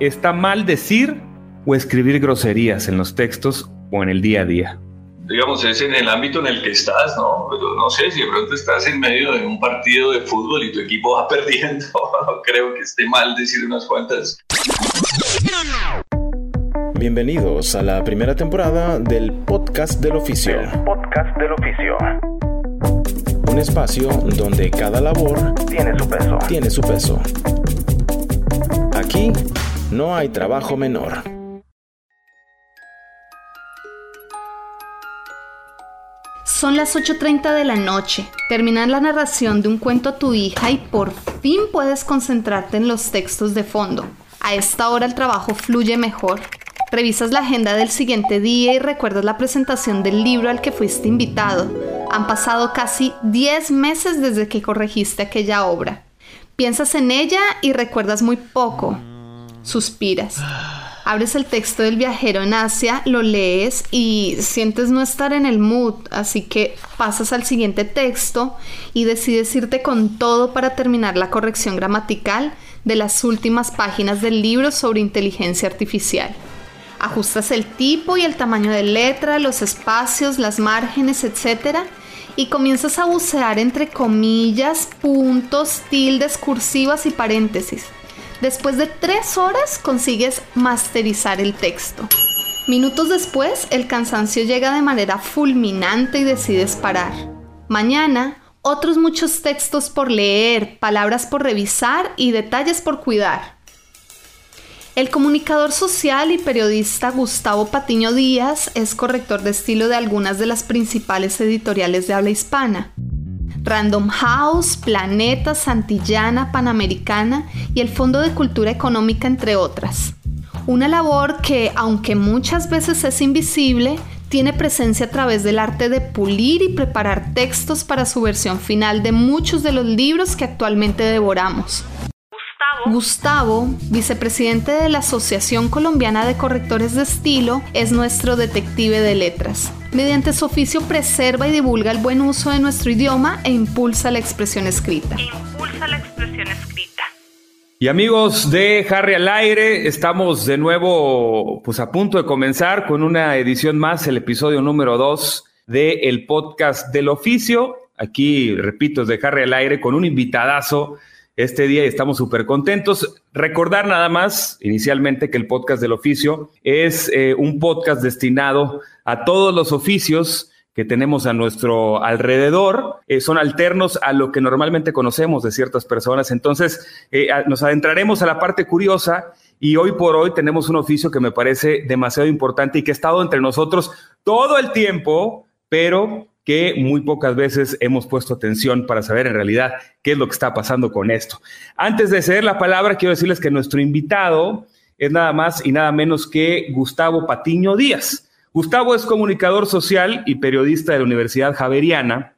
¿está mal decir o escribir groserías en los textos o en el día a día? digamos, es en el ámbito en el que estás, ¿no? Pero no sé, si de pronto estás en medio de un partido de fútbol y tu equipo va perdiendo, no creo que esté mal decir unas cuantas. Bienvenidos a la primera temporada del Podcast del Oficio. podcast del Oficio. Un espacio donde cada labor tiene su peso. Tiene su peso. Aquí no hay trabajo menor. Son las 8.30 de la noche. Terminas la narración de un cuento a tu hija y por fin puedes concentrarte en los textos de fondo. A esta hora el trabajo fluye mejor. Revisas la agenda del siguiente día y recuerdas la presentación del libro al que fuiste invitado. Han pasado casi 10 meses desde que corregiste aquella obra. Piensas en ella y recuerdas muy poco. Suspiras. Abres el texto del viajero en Asia, lo lees y sientes no estar en el mood, así que pasas al siguiente texto y decides irte con todo para terminar la corrección gramatical de las últimas páginas del libro sobre inteligencia artificial. Ajustas el tipo y el tamaño de letra, los espacios, las márgenes, etc. Y comienzas a bucear entre comillas, puntos, tildes, cursivas y paréntesis. Después de tres horas consigues masterizar el texto. Minutos después, el cansancio llega de manera fulminante y decides parar. Mañana, otros muchos textos por leer, palabras por revisar y detalles por cuidar. El comunicador social y periodista Gustavo Patiño Díaz es corrector de estilo de algunas de las principales editoriales de habla hispana. Random House, Planeta, Santillana, Panamericana y el Fondo de Cultura Económica, entre otras. Una labor que, aunque muchas veces es invisible, tiene presencia a través del arte de pulir y preparar textos para su versión final de muchos de los libros que actualmente devoramos. Gustavo, vicepresidente de la Asociación Colombiana de Correctores de Estilo, es nuestro detective de letras. Mediante su oficio preserva y divulga el buen uso de nuestro idioma e impulsa la expresión escrita. Impulsa la expresión escrita. Y amigos de Harry al aire, estamos de nuevo pues a punto de comenzar con una edición más, el episodio número 2 del el podcast del oficio. Aquí, repito, es de Harry al aire con un invitadazo este día y estamos súper contentos. Recordar nada más, inicialmente, que el podcast del oficio es eh, un podcast destinado a todos los oficios que tenemos a nuestro alrededor, eh, son alternos a lo que normalmente conocemos de ciertas personas. Entonces, eh, nos adentraremos a la parte curiosa y hoy por hoy tenemos un oficio que me parece demasiado importante y que ha estado entre nosotros todo el tiempo, pero que muy pocas veces hemos puesto atención para saber en realidad qué es lo que está pasando con esto. Antes de ceder la palabra, quiero decirles que nuestro invitado es nada más y nada menos que Gustavo Patiño Díaz. Gustavo es comunicador social y periodista de la Universidad Javeriana.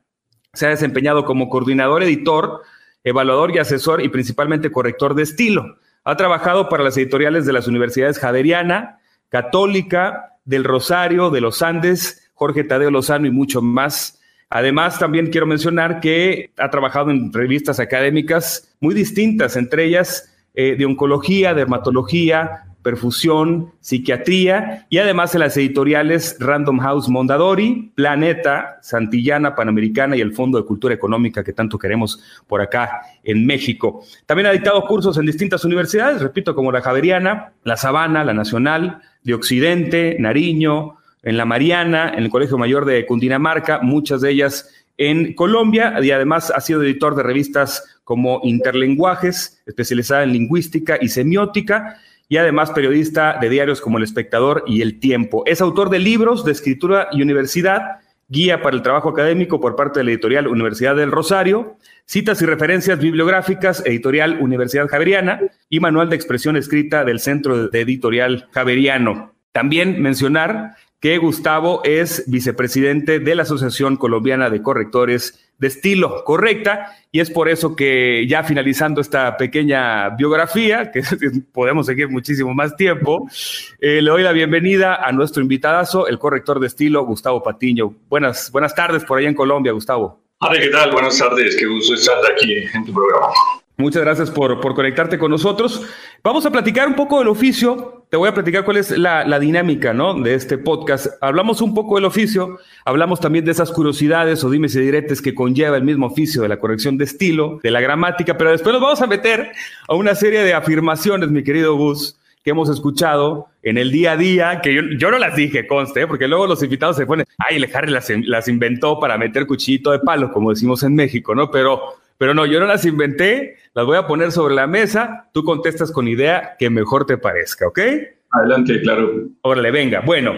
Se ha desempeñado como coordinador, editor, evaluador y asesor y principalmente corrector de estilo. Ha trabajado para las editoriales de las universidades Javeriana, Católica, del Rosario, de los Andes, Jorge Tadeo Lozano y mucho más. Además, también quiero mencionar que ha trabajado en revistas académicas muy distintas, entre ellas eh, de oncología, dermatología, perfusión, psiquiatría y además en las editoriales Random House Mondadori, Planeta, Santillana, Panamericana y el Fondo de Cultura Económica que tanto queremos por acá en México. También ha dictado cursos en distintas universidades, repito, como la Javeriana, la Sabana, la Nacional, de Occidente, Nariño, en la Mariana, en el Colegio Mayor de Cundinamarca, muchas de ellas en Colombia y además ha sido editor de revistas como Interlenguajes, especializada en lingüística y semiótica, y además periodista de diarios como El Espectador y El Tiempo. Es autor de libros de escritura y universidad, guía para el trabajo académico por parte de la editorial Universidad del Rosario, citas y referencias bibliográficas, editorial Universidad Javeriana y manual de expresión escrita del Centro de Editorial Javeriano. También mencionar que Gustavo es vicepresidente de la Asociación Colombiana de Correctores de Estilo Correcta, y es por eso que ya finalizando esta pequeña biografía, que podemos seguir muchísimo más tiempo, eh, le doy la bienvenida a nuestro invitadazo, el corrector de estilo, Gustavo Patiño. Buenas, buenas tardes por allá en Colombia, Gustavo. ¿qué tal? Buenas tardes, qué gusto estar aquí en tu programa. Muchas gracias por, por, conectarte con nosotros. Vamos a platicar un poco del oficio. Te voy a platicar cuál es la, la, dinámica ¿no? de este podcast. Hablamos un poco del oficio, hablamos también de esas curiosidades o dimes y diretes que conlleva el mismo oficio de la corrección de estilo, de la gramática, pero después nos vamos a meter a una serie de afirmaciones, mi querido Gus, que hemos escuchado en el día a día, que yo, yo no las dije, conste, ¿eh? porque luego los invitados se ponen, ay, el Harry las, las inventó para meter cuchillito de palo, como decimos en México, ¿no? Pero pero no, yo no las inventé, las voy a poner sobre la mesa, tú contestas con idea que mejor te parezca, ¿ok? Adelante, claro. Órale, venga. Bueno,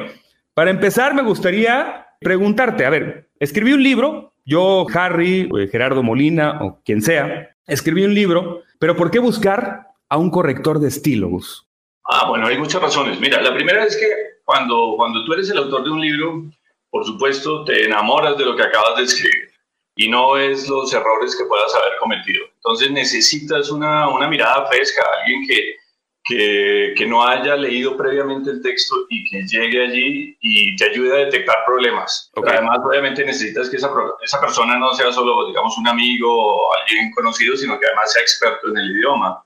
para empezar me gustaría preguntarte, a ver, escribí un libro, yo, Harry, eh, Gerardo Molina o quien sea, escribí un libro, pero ¿por qué buscar a un corrector de estilo, Ah, bueno, hay muchas razones. Mira, la primera es que cuando, cuando tú eres el autor de un libro, por supuesto, te enamoras de lo que acabas de escribir y no es los errores que puedas haber cometido. Entonces necesitas una, una mirada fresca, alguien que, que, que, no haya leído previamente el texto y que llegue allí y te ayude a detectar problemas. Okay. Además, obviamente necesitas que esa, esa persona no sea solo, digamos, un amigo o alguien conocido, sino que además sea experto en el idioma,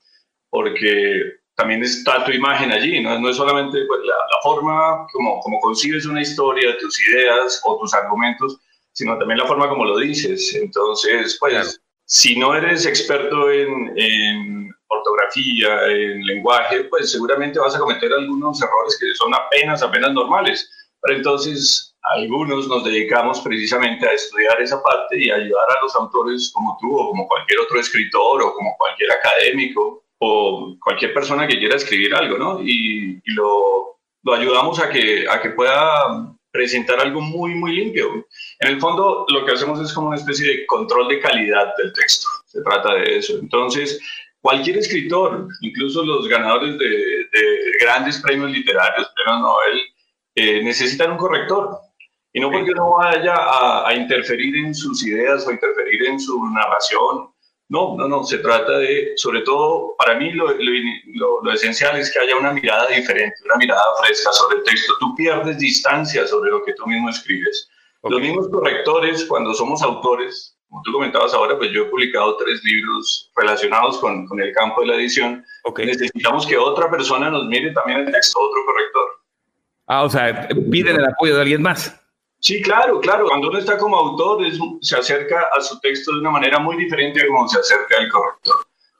porque también está tu imagen allí, no, no es solamente pues, la, la, forma como, como concibes una historia, tus ideas o tus argumentos, sino también la forma como lo dices. Entonces, pues, claro. si no eres experto en, en, ortografía, en lenguaje, pues seguramente vas a cometer algunos errores que son apenas, apenas normales. Pero entonces, algunos nos dedicamos precisamente a estudiar esa parte y ayudar a los autores como tú o como cualquier otro escritor o como cualquier académico o cualquier persona que quiera escribir algo, ¿no? Y, y lo, lo ayudamos a que, a que pueda presentar algo muy, muy limpio. En el fondo, lo que hacemos es como una especie de control de calidad del texto. Se trata de eso. Entonces, cualquier escritor, incluso los ganadores de, de grandes premios literarios, premios Nobel, eh, necesitan un corrector. Y no porque no vaya a, a, interferir en sus ideas o interferir en su narración. No, no, no. Se trata de, sobre todo, para mí lo, lo, lo esencial es que haya una mirada diferente, una mirada fresca sobre el texto. Tú pierdes distancia sobre lo que tú mismo escribes. Okay. Los mismos correctores, cuando somos autores, como tú comentabas ahora, pues yo he publicado tres libros relacionados con, con el campo de la edición. Okay. Necesitamos que otra persona nos mire también el texto, otro corrector. Ah, o sea, piden el apoyo de alguien más. Sí, claro, claro. Cuando uno está como autor, es, se acerca a su texto de una manera muy diferente a como se acerca al corrector.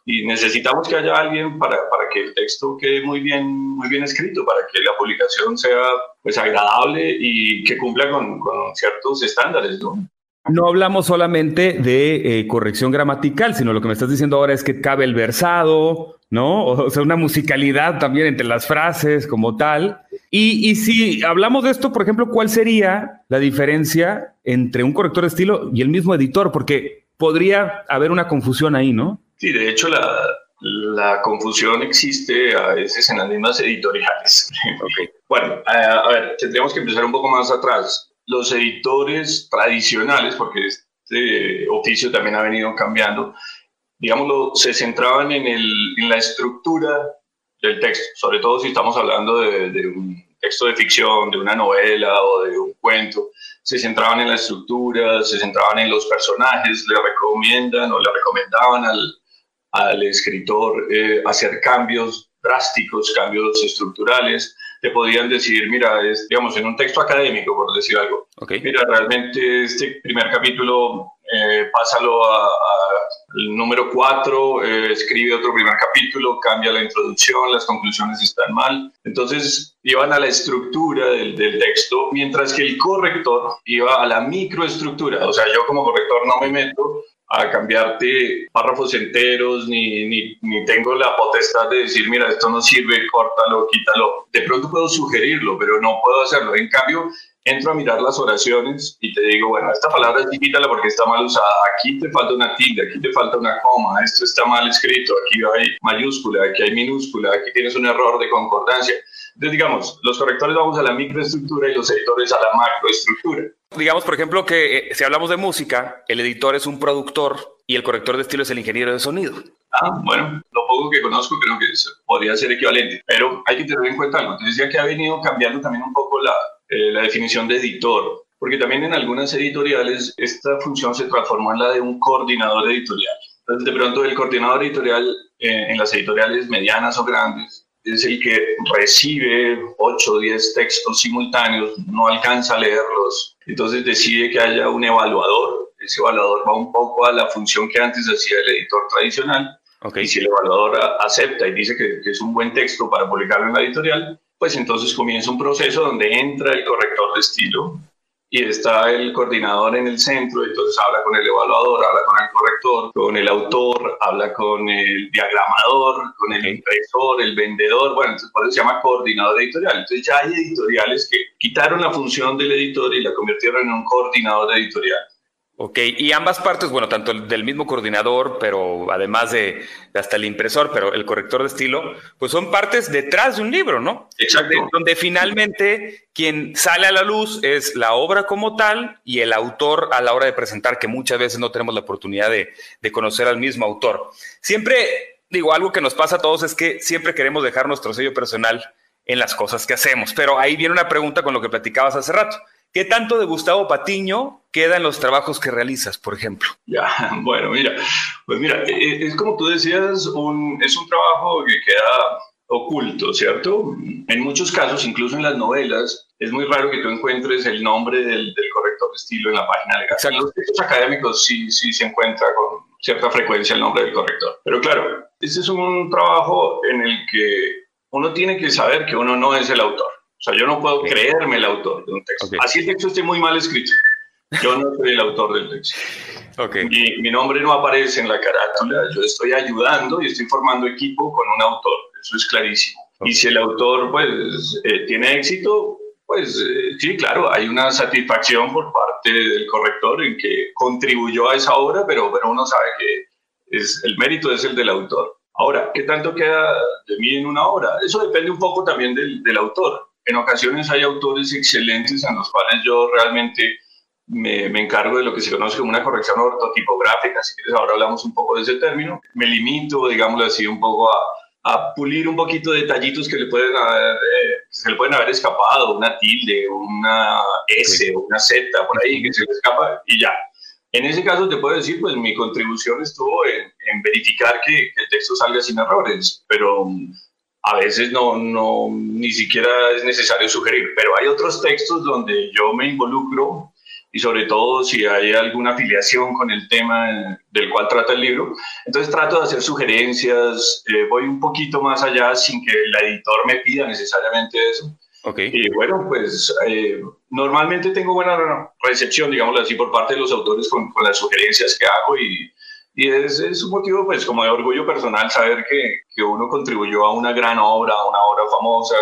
Y necesitamos que haya alguien para, para que el texto quede muy bien, muy bien escrito, para que la publicación sea pues, agradable y que cumpla con, con ciertos estándares, ¿no? No hablamos solamente de eh, corrección gramatical, sino lo que me estás diciendo ahora es que cabe el versado, ¿no? O sea, una musicalidad también entre las frases como tal. Y, y, si hablamos de esto, por ejemplo, ¿cuál sería la diferencia entre un corrector de estilo y el mismo editor? Porque podría haber una confusión ahí, ¿no? Sí, de hecho, la, la confusión existe a veces en las mismas editoriales. Okay. Bueno, a, a ver, tendríamos que empezar un poco más atrás los editores tradicionales, porque este oficio también ha venido cambiando, digámoslo, se centraban en, el, en la estructura del texto, sobre todo si estamos hablando de, de, un texto de ficción, de una novela o de un cuento, se centraban en la estructura, se centraban en los personajes, le recomiendan o le recomendaban al, al escritor eh, hacer cambios drásticos, cambios estructurales, te podían decir, mira, es, digamos, en un texto académico, por decir algo, okay. mira, realmente este primer capítulo, eh, pásalo al número 4, eh, escribe otro primer capítulo, cambia la introducción, las conclusiones están mal. Entonces, iban a la estructura del, del texto, mientras que el corrector iba a la microestructura. O sea, yo como corrector no me meto a cambiarte párrafos enteros, ni, ni, ni, tengo la potestad de decir, mira, esto no sirve, córtalo, quítalo. De pronto puedo sugerirlo, pero no puedo hacerlo. En cambio, entro a mirar las oraciones y te digo, bueno, esta palabra sí quítala porque está mal usada, aquí te falta una tilde, aquí te falta una coma, esto está mal escrito, aquí hay mayúscula, aquí hay minúscula, aquí tienes un error de concordancia. Entonces, digamos, los correctores vamos a la microestructura y los editores a la macroestructura. Digamos, por ejemplo, que eh, si hablamos de música, el editor es un productor y el corrector de estilo es el ingeniero de sonido. Ah, bueno, lo poco que conozco creo que podría ser equivalente, pero hay que tener en cuenta algo. Te decía que ha venido cambiando también un poco la, eh, la definición de editor, porque también en algunas editoriales esta función se transformó en la de un coordinador editorial. Entonces, de pronto, el coordinador editorial eh, en las editoriales medianas o grandes es el que recibe 8 o 10 textos simultáneos, no alcanza a leerlos, entonces decide que haya un evaluador. Ese evaluador va un poco a la función que antes hacía el editor tradicional. Y si el evaluador acepta y dice que, que es un buen texto para publicarlo en la editorial, pues entonces comienza un proceso donde entra el corrector de estilo, y está el coordinador en el centro, entonces habla con el evaluador, habla con el corrector, con el autor, habla con el diagramador, con el impresor, el vendedor, bueno, entonces por eso se llama coordinador editorial. Entonces ya hay editoriales que quitaron la función del editor y la convirtieron en un coordinador editorial. Ok, y ambas partes, bueno, tanto del mismo coordinador, pero además de, hasta el impresor, pero el corrector de estilo, pues son partes detrás de un libro, ¿no? Exacto. Donde, finalmente quien sale a la luz es la obra como tal y el autor a la hora de presentar, que muchas veces no tenemos la oportunidad de, de conocer al mismo autor. Siempre, digo, algo que nos pasa a todos es que siempre queremos dejar nuestro sello personal en las cosas que hacemos, pero ahí viene una pregunta con lo que platicabas hace rato. ¿Qué tanto de Gustavo Patiño queda en los trabajos que realizas, por ejemplo? Ya, bueno, mira, pues mira, e, e, es como tú decías, un, es un trabajo que queda oculto, ¿cierto? En muchos casos, incluso en las novelas, es muy raro que tú encuentres el nombre del, corrector de estilo en la página legal. En los textos académicos sí, sí se encuentra con cierta frecuencia el nombre del corrector. Pero claro, este es un trabajo en el que uno tiene que saber que uno no es el autor. O sea, yo no puedo creerme el autor de un texto. Así el texto esté muy mal escrito. Yo no soy el autor del texto. Okay. Mi, mi, nombre no aparece en la carátula. Yo estoy ayudando y estoy formando equipo con un autor. Eso es clarísimo. Y si el autor pues, eh, tiene éxito, pues eh, sí, claro, hay una satisfacción por parte del corrector en que contribuyó a esa obra, pero, pero uno sabe que es, el mérito es el del autor. Ahora, ¿qué tanto queda de mí en una obra? Eso depende un poco también del, del autor en ocasiones hay autores excelentes en los cuales yo realmente me, me, encargo de lo que se conoce como una corrección ortotipográfica, si quieres ahora hablamos un poco de ese término. Me limito, digámoslo así, un poco a, a pulir un poquito detallitos que, le pueden haber, eh, se le pueden haber escapado, una tilde, una S, una Z por ahí que se le escapa y ya. En ese caso te puedo decir, pues mi contribución estuvo en, en verificar que, que, el texto salga sin errores, pero a veces no, no, ni siquiera es necesario sugerir, pero hay otros textos donde yo me involucro y sobre todo si hay alguna afiliación con el tema del cual trata el libro, entonces trato de hacer sugerencias, eh, voy un poquito más allá sin que el editor me pida necesariamente eso. Okay. Y bueno, pues eh, normalmente tengo buena recepción, digámoslo así, por parte de los autores con, con las sugerencias que hago y, y es, es, un motivo, pues, como de orgullo personal saber que, que, uno contribuyó a una gran obra, a una obra famosa,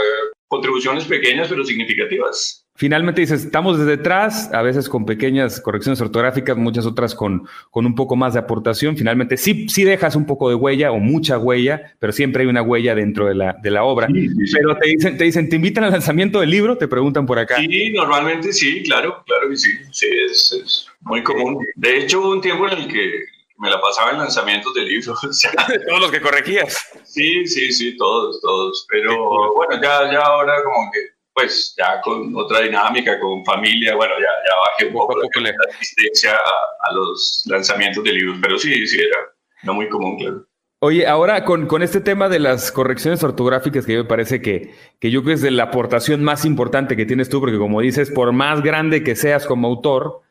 contribuciones pequeñas pero significativas. Finalmente dices, estamos desde atrás, a veces con pequeñas correcciones ortográficas, muchas otras con, con un poco más de aportación. Finalmente sí, sí dejas un poco de huella o mucha huella, pero siempre hay una huella dentro de la, de la obra. Sí, sí, pero te dicen, te dicen, ¿te invitan al lanzamiento del libro? Te preguntan por acá. Sí, normalmente sí, claro, claro que sí. Sí, es, es muy común. De hecho, hubo un tiempo en el que me la pasaba en lanzamientos de libros. O sea, todos los que corregías. Sí, sí, sí, todos, todos. Pero bueno, ya, ya ahora como que, pues ya con otra dinámica, con familia, bueno, ya, ya bajé un poco, poco la, la asistencia a, a, los lanzamientos de libros. Pero sí, sí, era no muy común, claro. Oye, ahora con, con este tema de las correcciones ortográficas, que me parece que, que yo creo que es de la aportación más importante que tienes tú, porque como dices, por más grande que seas como autor,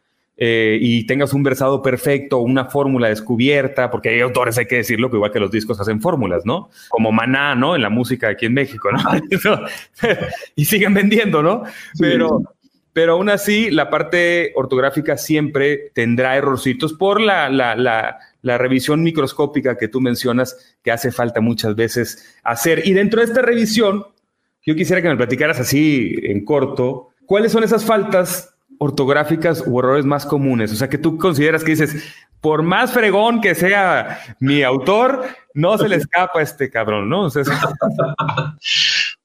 eh, y tengas un versado perfecto, una fórmula descubierta, porque hay autores, hay que decirlo, que igual que los discos hacen fórmulas, ¿no? Como Maná, ¿no? En la música aquí en México, ¿no? y siguen vendiendo, ¿no? Pero, pero aún así, la parte ortográfica siempre tendrá errorcitos por la, la, la, la revisión microscópica que tú mencionas, que hace falta muchas veces hacer. Y dentro de esta revisión, yo quisiera que me platicaras así en corto, ¿cuáles son esas faltas ortográficas u errores más comunes? O sea, que tú consideras que dices, por más fregón que sea mi autor, no se le escapa a este cabrón, ¿no? O sea,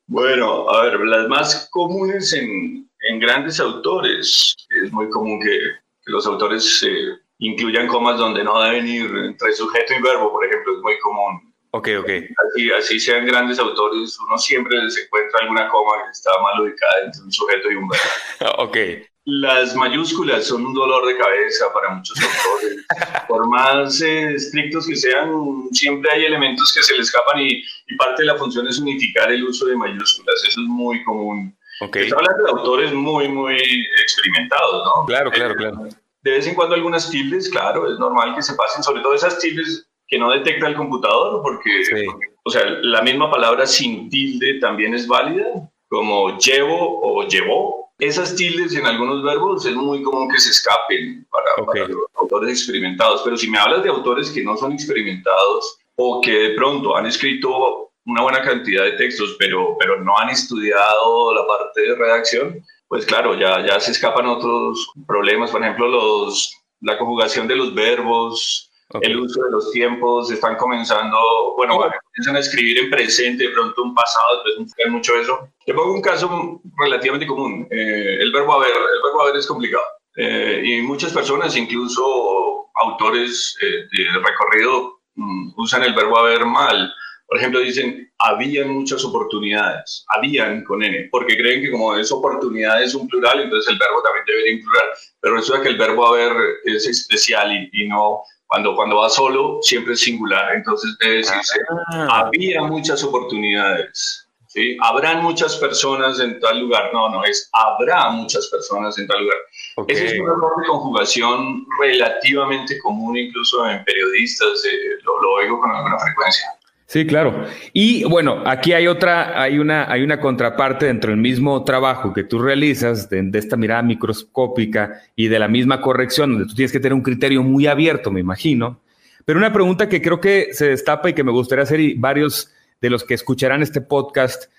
bueno, a ver, las más comunes en, en grandes autores, es muy común que, que los autores eh, incluyan comas donde no deben ir entre sujeto y verbo, por ejemplo, es muy común. Ok, ok. Así, así sean grandes autores, uno siempre se encuentra alguna coma que está mal ubicada entre un sujeto y un verbo. ok. Las mayúsculas son un dolor de cabeza para muchos autores. Por más eh, estrictos que sean, siempre hay elementos que se le escapan y, y, parte de la función es unificar el uso de mayúsculas. Eso es muy común. Okay. Está hablando de autores muy, muy experimentados, ¿no? Claro, claro, eh, claro. De vez en cuando algunas tildes, claro, es normal que se pasen, sobre todo esas tildes que no detecta el computador, porque, sí. porque o sea, la misma palabra sin tilde también es válida, como llevo o llevó, esas tildes en algunos verbos es muy común que se escapen para, okay. para, los autores experimentados, pero si me hablas de autores que no son experimentados o que de pronto han escrito una buena cantidad de textos, pero, pero no han estudiado la parte de redacción, pues claro, ya, ya se escapan otros problemas, por ejemplo, los, la conjugación de los verbos, Okay. el uso de los tiempos, están comenzando, bueno, bueno, comienzan a escribir en presente, de pronto un pasado, no mucho eso. Te pongo un caso relativamente común, eh, el verbo haber, el verbo haber es complicado. Eh, y muchas personas, incluso autores eh, de recorrido, um, usan el verbo haber mal. Por ejemplo, dicen, habían muchas oportunidades, habían con N, porque creen que como es oportunidad es un plural, entonces el verbo también debe ir en plural. Pero resulta que el verbo haber es especial y, y no cuando, cuando va solo, siempre es singular. Entonces debe decirse, ah. había muchas oportunidades. ¿sí? Habrán muchas personas en tal lugar. No, no, es habrá muchas personas en tal lugar. Okay. Ese es un error de conjugación relativamente común, incluso en periodistas. Eh, lo, lo oigo con alguna frecuencia. Sí, claro. Y bueno, aquí hay otra, hay una, hay una contraparte dentro del mismo trabajo que tú realizas, de, de, esta mirada microscópica y de la misma corrección, donde tú tienes que tener un criterio muy abierto, me imagino. Pero una pregunta que creo que se destapa y que me gustaría hacer, y varios de los que escucharán este podcast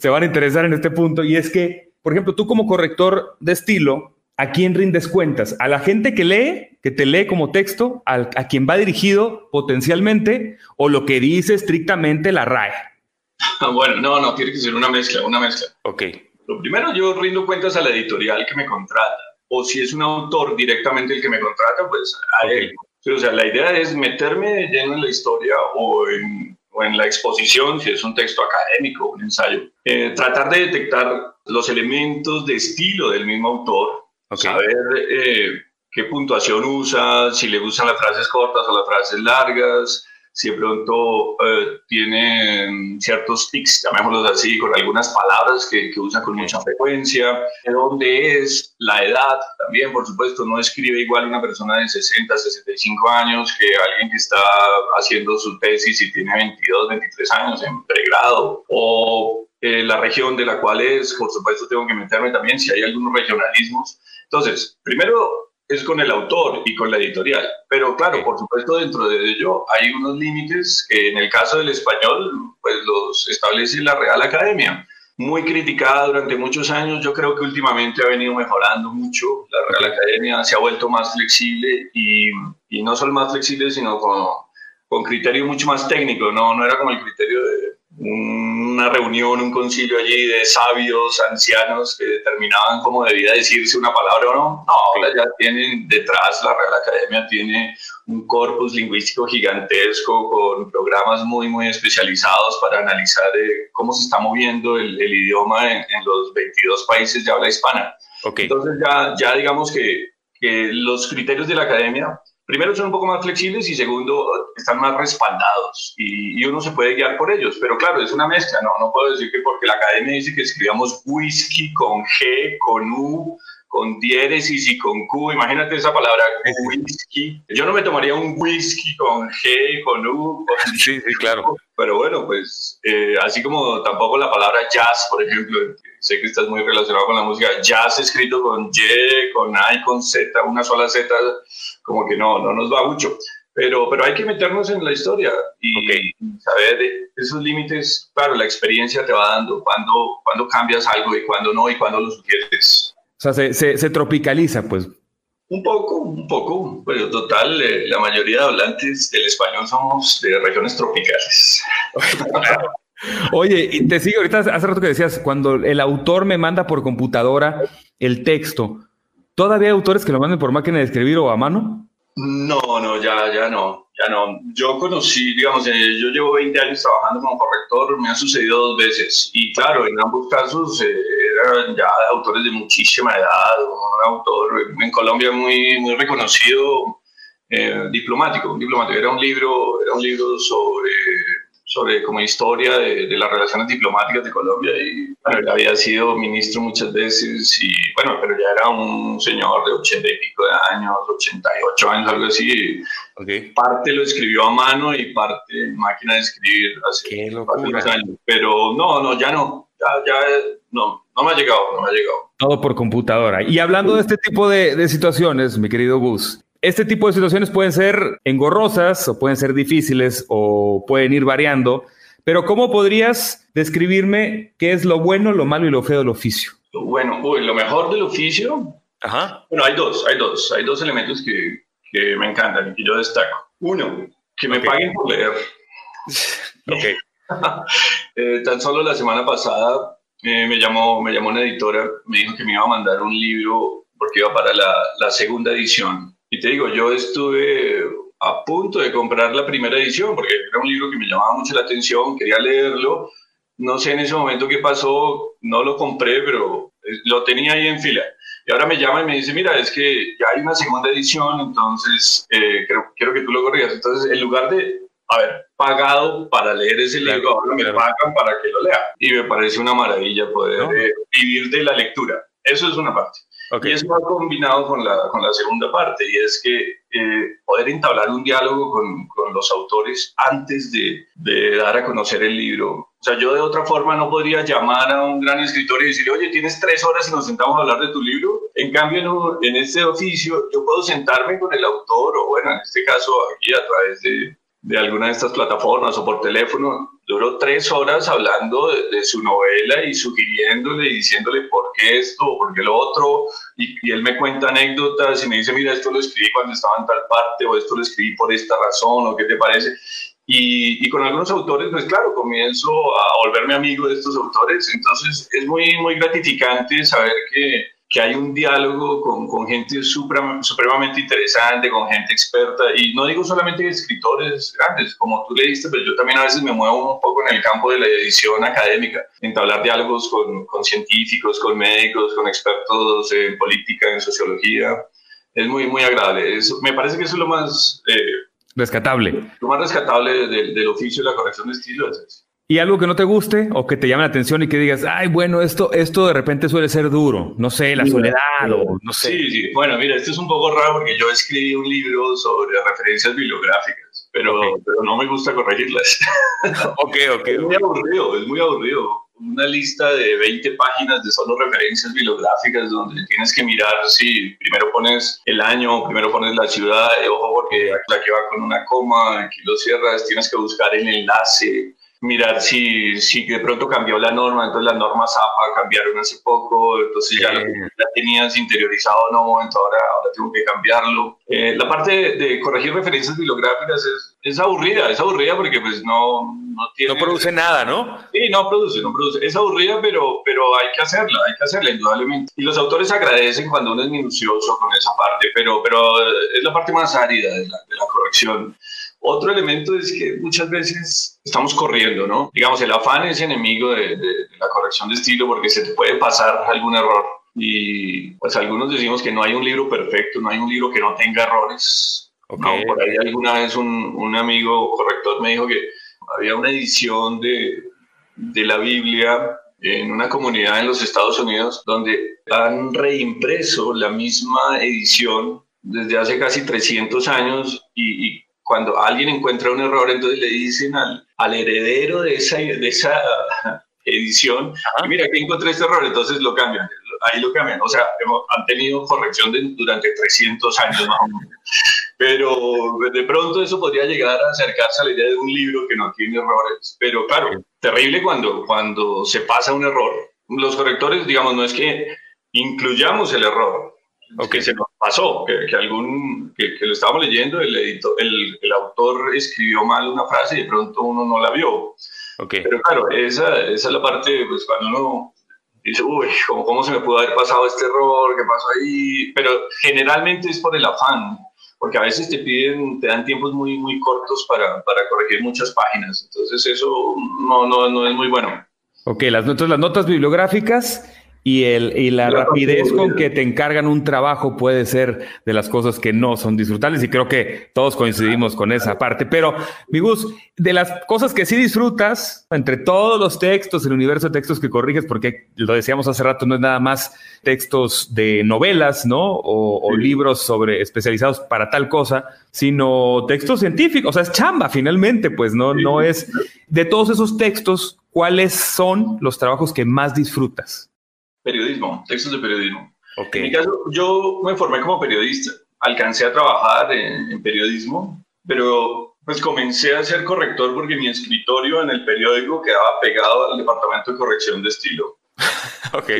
se van a interesar en este punto, y es que, por ejemplo, tú como corrector de estilo, ¿a quién rindes cuentas? ¿A la gente que lee, que te lee como texto, a, a quien va dirigido potencialmente, o lo que dice estrictamente la RAE? Bueno, no, no, tiene que ser una mezcla, una mezcla. Ok. Lo primero, yo rindo cuentas a la editorial que me contrata, o si es un autor directamente el que me contrata, pues a okay. él. O sea, la idea es meterme lleno en la historia o en, o en la exposición, si es un texto académico, un ensayo. Eh, tratar de detectar los elementos de estilo del mismo autor, Okay. Saber eh, qué puntuación usa, si le gustan las frases cortas o las frases largas, si de pronto eh, tiene ciertos tics, llamémoslos así, con algunas palabras que, que usa con mucha frecuencia, de dónde es, la edad también, por supuesto, no escribe igual una persona de 60, 65 años que alguien que está haciendo su tesis y tiene 22, 23 años en pregrado, o eh, la región de la cual es, por supuesto tengo que meterme también si hay algunos regionalismos. Entonces, primero es con el autor y con la editorial, pero claro, por supuesto dentro de ello hay unos límites que en el caso del español pues los establece la Real Academia. Muy criticada durante muchos años, yo creo que últimamente ha venido mejorando mucho. La Real Academia se ha vuelto más flexible y, y no solo más flexible, sino con, con criterio mucho más técnico, no, no era como el criterio de una reunión, un concilio allí de sabios, ancianos que determinaban cómo debía decirse una palabra o no. No, ahora ya tienen detrás, la Real Academia tiene un corpus lingüístico gigantesco con programas muy, muy especializados para analizar eh, cómo se está moviendo el, el idioma en, en, los 22 países de habla hispana. Okay. Entonces ya, ya digamos que, que los criterios de la academia primero son un poco más flexibles y segundo están más respaldados y, y, uno se puede guiar por ellos. Pero claro, es una mezcla, no, no puedo decir que porque la academia dice que escribamos whisky con G, con U, con diéresis y con Q, imagínate esa palabra whisky. Yo no me tomaría un whisky con G, con U. Con sí, sí, claro. Pero bueno, pues eh, así como tampoco la palabra jazz, por ejemplo, sé que estás muy relacionado con la música, jazz escrito con Y, con A y con Z, una sola Z, como que no, no nos va mucho. Pero, pero hay que meternos en la historia y okay. saber esos límites, claro, la experiencia te va dando, cuando, cuando cambias algo y cuando no y cuando lo sugieres. O sea, se, se, se tropicaliza, pues. Un poco, un poco, pero total, eh, la mayoría de hablantes del español somos de regiones tropicales. Oye, y te sigo ahorita, hace rato que decías, cuando el autor me manda por computadora el texto, ¿todavía hay autores que lo manden por máquina de escribir o a mano? No, no, ya, ya no, ya no. Yo conocí, digamos, eh, yo llevo 20 años trabajando como corrector, me ha sucedido dos veces y claro, en ambos casos eh, eran ya autores de muchísima edad, un autor en Colombia muy, muy reconocido, eh, diplomático, diplomático. Era un libro, era un libro sobre sobre como historia de, las relaciones diplomáticas de Colombia y bueno, él había sido ministro muchas veces y bueno, pero ya era un señor de ochenta y pico de años, 88 años, algo así. Parte lo escribió a mano y parte máquina de escribir hace Qué locura. años. Pero no, no, ya no, ya, ya no, no me ha llegado, no me ha llegado. Todo por computadora. Y hablando de este tipo de, de situaciones, mi querido Gus, este tipo de situaciones pueden ser engorrosas o pueden ser difíciles o pueden ir variando, pero ¿cómo podrías describirme qué es lo bueno, lo malo y lo feo del oficio? Bueno, uy, lo mejor del oficio. Ajá. Bueno, hay dos, hay dos, hay dos elementos que, que me encantan y que yo destaco. Uno, que me Ok. paguen por leer. Ok. Eh, tan solo la semana pasada eh, me, llamó, me llamó una editora, me dijo que me iba a mandar un libro porque iba para la, la segunda edición. Y te digo, yo estuve a punto de comprar la primera edición porque era un libro que me llamaba mucho la atención, quería leerlo. No sé en ese momento qué pasó, no lo compré, pero eh, lo tenía ahí en fila. Y ahora me llama y me dice, mira, es que ya hay una segunda edición, entonces eh, creo, quiero que tú lo corrijas. Entonces, en lugar de haber pagado para leer ese Claro, libro, ahora me claro. pagan para que lo lea. Y me parece una maravilla poder ¿No? eh, vivir de la lectura. Eso es una parte. Ok. Y eso va combinado con la, con la segunda parte, y es que eh, poder entablar un diálogo con, con los autores antes de, de dar a conocer el libro. O sea, yo de otra forma no podría llamar a un gran escritor y decirle, oye, tienes tres horas y nos sentamos a hablar de tu libro. En cambio, en, un- en este oficio, yo puedo sentarme con el autor, o bueno, en este caso aquí a través de, de alguna de estas plataformas o por teléfono, duró tres horas hablando de, de su novela y sugiriéndole y diciéndole por qué esto o por qué lo otro. Y, y él me cuenta anécdotas y me dice, mira, esto lo escribí cuando estaba en tal parte o esto lo escribí por esta razón o qué te parece. Y, y con algunos autores, pues claro, comienzo a volverme amigo de estos autores. Entonces es muy, muy gratificante saber que, que hay un diálogo con, con gente supra- supremamente interesante, con gente experta, y no digo solamente escritores grandes, como tú le pero yo también a veces me muevo un poco en el campo de la edición académica, entablar diálogos con, con científicos, con médicos, con expertos en política, en sociología. Es muy, muy agradable. Eso, me parece que eso es lo más, eh, Rescatable. lo más rescatable del, del oficio de la corrección de estilo. Es eso. ¿Y algo que no te guste o que te llame la atención y que digas, ay, bueno, esto, esto de repente suele ser duro? No sé, la soledad o no sé. Sí, sí. Bueno, mira, esto es un poco raro porque yo escribí un libro sobre referencias bibliográficas, pero, no me gusta corregirlas. Ok, ok. Es muy aburrido, es muy aburrido. Una lista de 20 páginas de solo referencias bibliográficas donde tienes que mirar si primero pones el año, primero pones la ciudad, ojo porque la que va con una coma, aquí lo cierras, tienes que buscar el enlace, mirar si, si de pronto cambió la norma, entonces las normas APA cambiaron hace poco, entonces ya, lo que ya tenías interiorizado, no, entonces ahora, ahora tengo que cambiarlo. Eh, la parte de, de corregir referencias bibliográficas es, es aburrida, es aburrida porque pues no, no tiene... No produce nada, ¿no? Sí, no produce, no produce. Es aburrida, pero, pero hay que hacerla, hay que hacerla, indudablemente. Y los autores agradecen cuando uno es minucioso con esa parte, pero, pero eh, es la parte más árida de la, de la corrección. Otro elemento es que muchas veces estamos corriendo, ¿no? Digamos, el afán es enemigo de, de- de la corrección de estilo porque se te puede pasar algún error. Y pues algunos decimos que no hay un libro perfecto, no hay un libro que no tenga errores. Ok. No, por ahí alguna vez un, un amigo corrector me dijo que había una edición de, de la Biblia en una comunidad en los Estados Unidos donde han reimpreso la misma edición desde hace casi 300 años y, y cuando alguien encuentra un error, entonces le dicen al, al heredero de esa, de esa edición, mira, aquí encontré este error, entonces lo cambian, ahí lo cambian. O sea, hemos- han tenido corrección de- durante 300 años más o menos. Pero de pronto eso podría llegar a acercarse a la idea de un libro que no tiene errores. Pero claro, terrible cuando, cuando se pasa un error. Los correctores, digamos, no es que incluyamos el error, Ok. que se nos pasó, que, que algún, que, que lo estábamos leyendo, el, editor, el, el autor escribió mal una frase y de pronto uno no la vio. Ok. Pero claro, esa, esa es la parte, pues cuando uno dice, uy, ¿cómo, ¿cómo se me pudo haber pasado este error? ¿Qué pasó ahí? Pero generalmente es por el afán, porque a veces te piden, te dan tiempos muy, muy cortos para, para corregir muchas páginas. Entonces eso no, no, no es muy bueno. Ok, las notas, las notas bibliográficas y, el, y la rapidez con que te encargan un trabajo puede ser de las cosas que no son disfrutables y creo que todos coincidimos con esa parte. Pero, mi Gus, de las cosas que sí disfrutas, entre todos los textos, el universo de textos que corriges, porque lo decíamos hace rato, no es nada más textos de novelas, ¿no? O, o libros sobre especializados para tal cosa, sino textos científicos, o sea, es chamba finalmente, pues no, no es de todos esos textos, ¿cuáles son los trabajos que más disfrutas? Periodismo, textos de periodismo. Ok. En mi caso, yo me formé como periodista. Alcancé a trabajar en, en periodismo, pero pues comencé a ser corrector porque mi escritorio en el periódico quedaba pegado al departamento de corrección de estilo. Ok.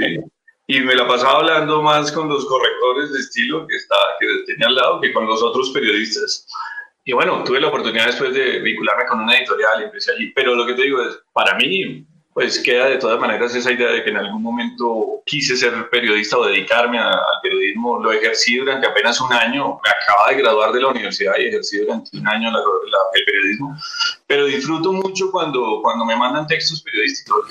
Y me la pasaba hablando más con los correctores de estilo que, estaba, que tenía al lado que con los otros periodistas. Y bueno, tuve la oportunidad después de vincularme con una editorial y empecé allí. Pero lo que te digo es, para mí, pues queda de todas maneras esa idea de que en algún momento quise ser periodista o dedicarme a- al periodismo. Lo ejercí durante apenas un año. Me acaba de graduar de la universidad y ejercí durante un año la- la- el periodismo. Pero disfruto mucho cuando, cuando me mandan textos periodísticos.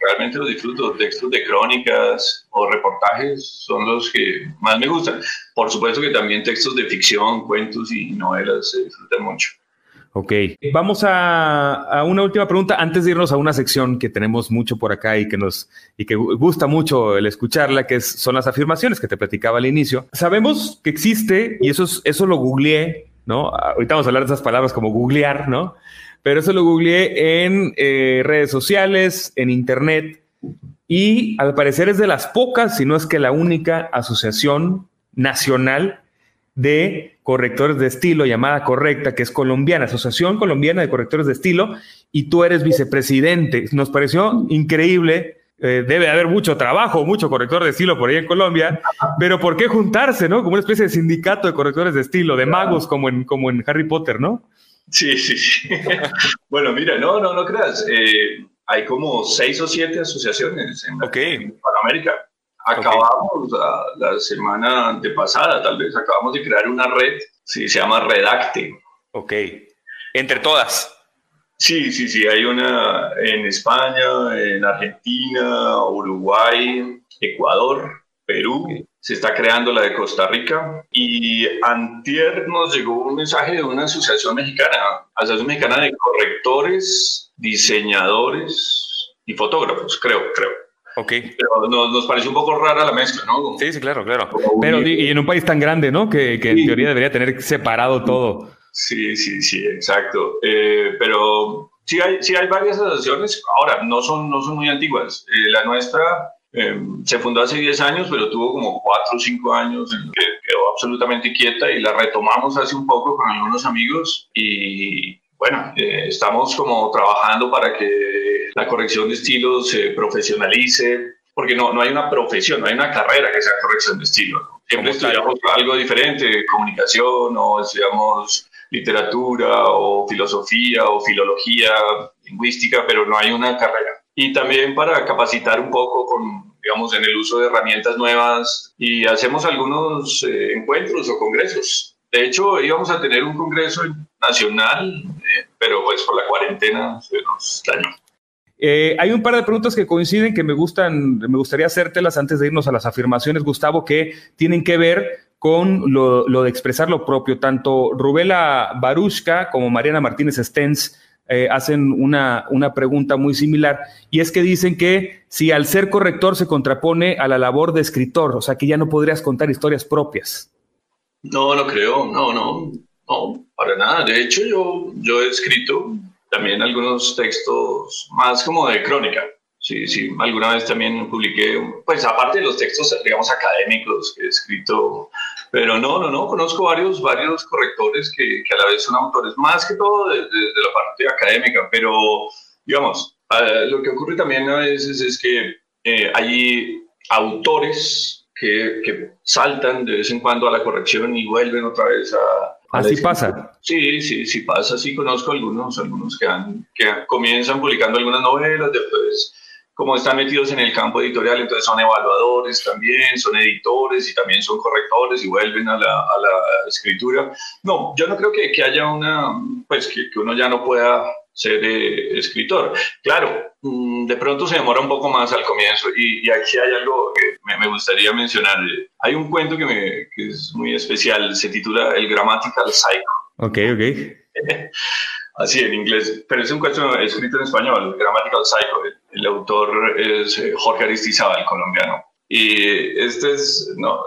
Realmente los disfruto. Textos de crónicas o reportajes son los que más me gustan. Por supuesto que también textos de ficción, cuentos y novelas se disfrutan mucho. Ok. Vamos a, una última pregunta antes de irnos a una sección que tenemos mucho por acá y que nos y que gu- gusta mucho el escucharla, que es, son las afirmaciones que te platicaba al inicio. Sabemos que existe, y eso, es- eso lo googleé, ¿no? Ahorita vamos a hablar de esas palabras como googlear, ¿no? Pero eso lo googleé en eh, redes sociales, en internet, y al parecer es de las pocas, si no es que la única asociación nacional de correctores de estilo llamada Correcta, que es colombiana, Asociación Colombiana de Correctores de Estilo, y tú eres vicepresidente. Nos pareció increíble. eh, debe haber mucho trabajo, mucho corrector de estilo por ahí en Colombia, pero ¿por qué juntarse, no? Como una especie de sindicato de correctores de estilo, de magos como en, como en Harry Potter, ¿no? Sí, sí, sí. bueno, mira, no, no, no creas. Eh, hay como seis o siete asociaciones en, Ok. en Panamérica. Acabamos la, la semana antepasada, tal vez, acabamos de crear una red, sí, se llama Redacte. Ok. Entre todas. Sí, sí, sí, hay una en España, en Argentina, Uruguay, Ecuador, Perú. Se está creando la de Costa Rica. Y antier nos llegó un mensaje de una asociación mexicana, Asociación Mexicana de Correctores, Diseñadores y Fotógrafos, creo, creo. Ok. Pero nos, nos pareció un poco rara la mezcla, ¿no? Como- Sí, sí, claro, claro. Pero y y en un país tan grande, ¿no? Que, que en Sí. teoría debería tener separado todo. Sí, sí, sí, exacto. Eh, pero sí hay, sí hay varias asociaciones. Ahora, no son, no son muy antiguas. Eh, la nuestra eh, se fundó hace 10 años, pero tuvo como 4 o 5 años en que quedó absolutamente quieta y la retomamos hace un poco con algunos amigos y bueno, eh, estamos como trabajando para que la corrección de estilo se profesionalice, porque no, no hay una profesión, no hay una carrera que sea corrección de estilo. ¿no? Siempre Como tal. estudiamos algo diferente, comunicación o estudiamos literatura o filosofía o filología lingüística, pero no hay una carrera. Y también para capacitar un poco con, digamos, en el uso de herramientas nuevas y hacemos algunos eh, encuentros o congresos. De hecho, íbamos a tener un congreso nacional, eh, pero pues por la cuarentena se nos dañó. Eh, hay un par de preguntas que coinciden que me gustan, me gustaría hacértelas antes de irnos a las afirmaciones, Gustavo, que tienen que ver con lo, lo de expresar lo propio. Tanto Rubela Barushka como Mariana Martínez Stens eh, hacen una, una pregunta muy similar y es que dicen que si al ser corrector se contrapone a la labor de escritor, o sea que ya no podrías contar historias propias. No, no creo, no, no, no, para nada. De hecho, yo, yo he escrito también algunos textos más como de crónica. Sí, sí, alguna vez también publiqué, pues aparte de los textos, digamos, académicos que he escrito, pero no, no, no, conozco varios, varios correctores que, que a la vez son autores, más que todo desde de, de la parte académica, pero digamos, eh, lo que ocurre también a veces es que eh, hay autores que, que, saltan de vez en cuando a la corrección y vuelven otra vez a... Así pasa. Sí, sí, sí pasa. Sí conozco algunos, algunos que, han, que comienzan publicando algunas novelas, después como están metidos en el campo editorial, entonces son evaluadores también, son editores y también son correctores y vuelven a la, a la escritura. No, yo no creo que, que haya una, pues que, que, uno ya no pueda ser eh, escritor. Claro, de pronto se demora un poco más al comienzo. Y, y aquí hay algo que me, me gustaría mencionar. Hay un cuento que, me, que es muy especial, se titula El Grammatical Psycho. Ok, ok. Así en inglés, pero es un cuento escrito en español, Grammatical Psycho. El, el autor es eh, Jorge Aristizábal, colombiano. Y este es, no,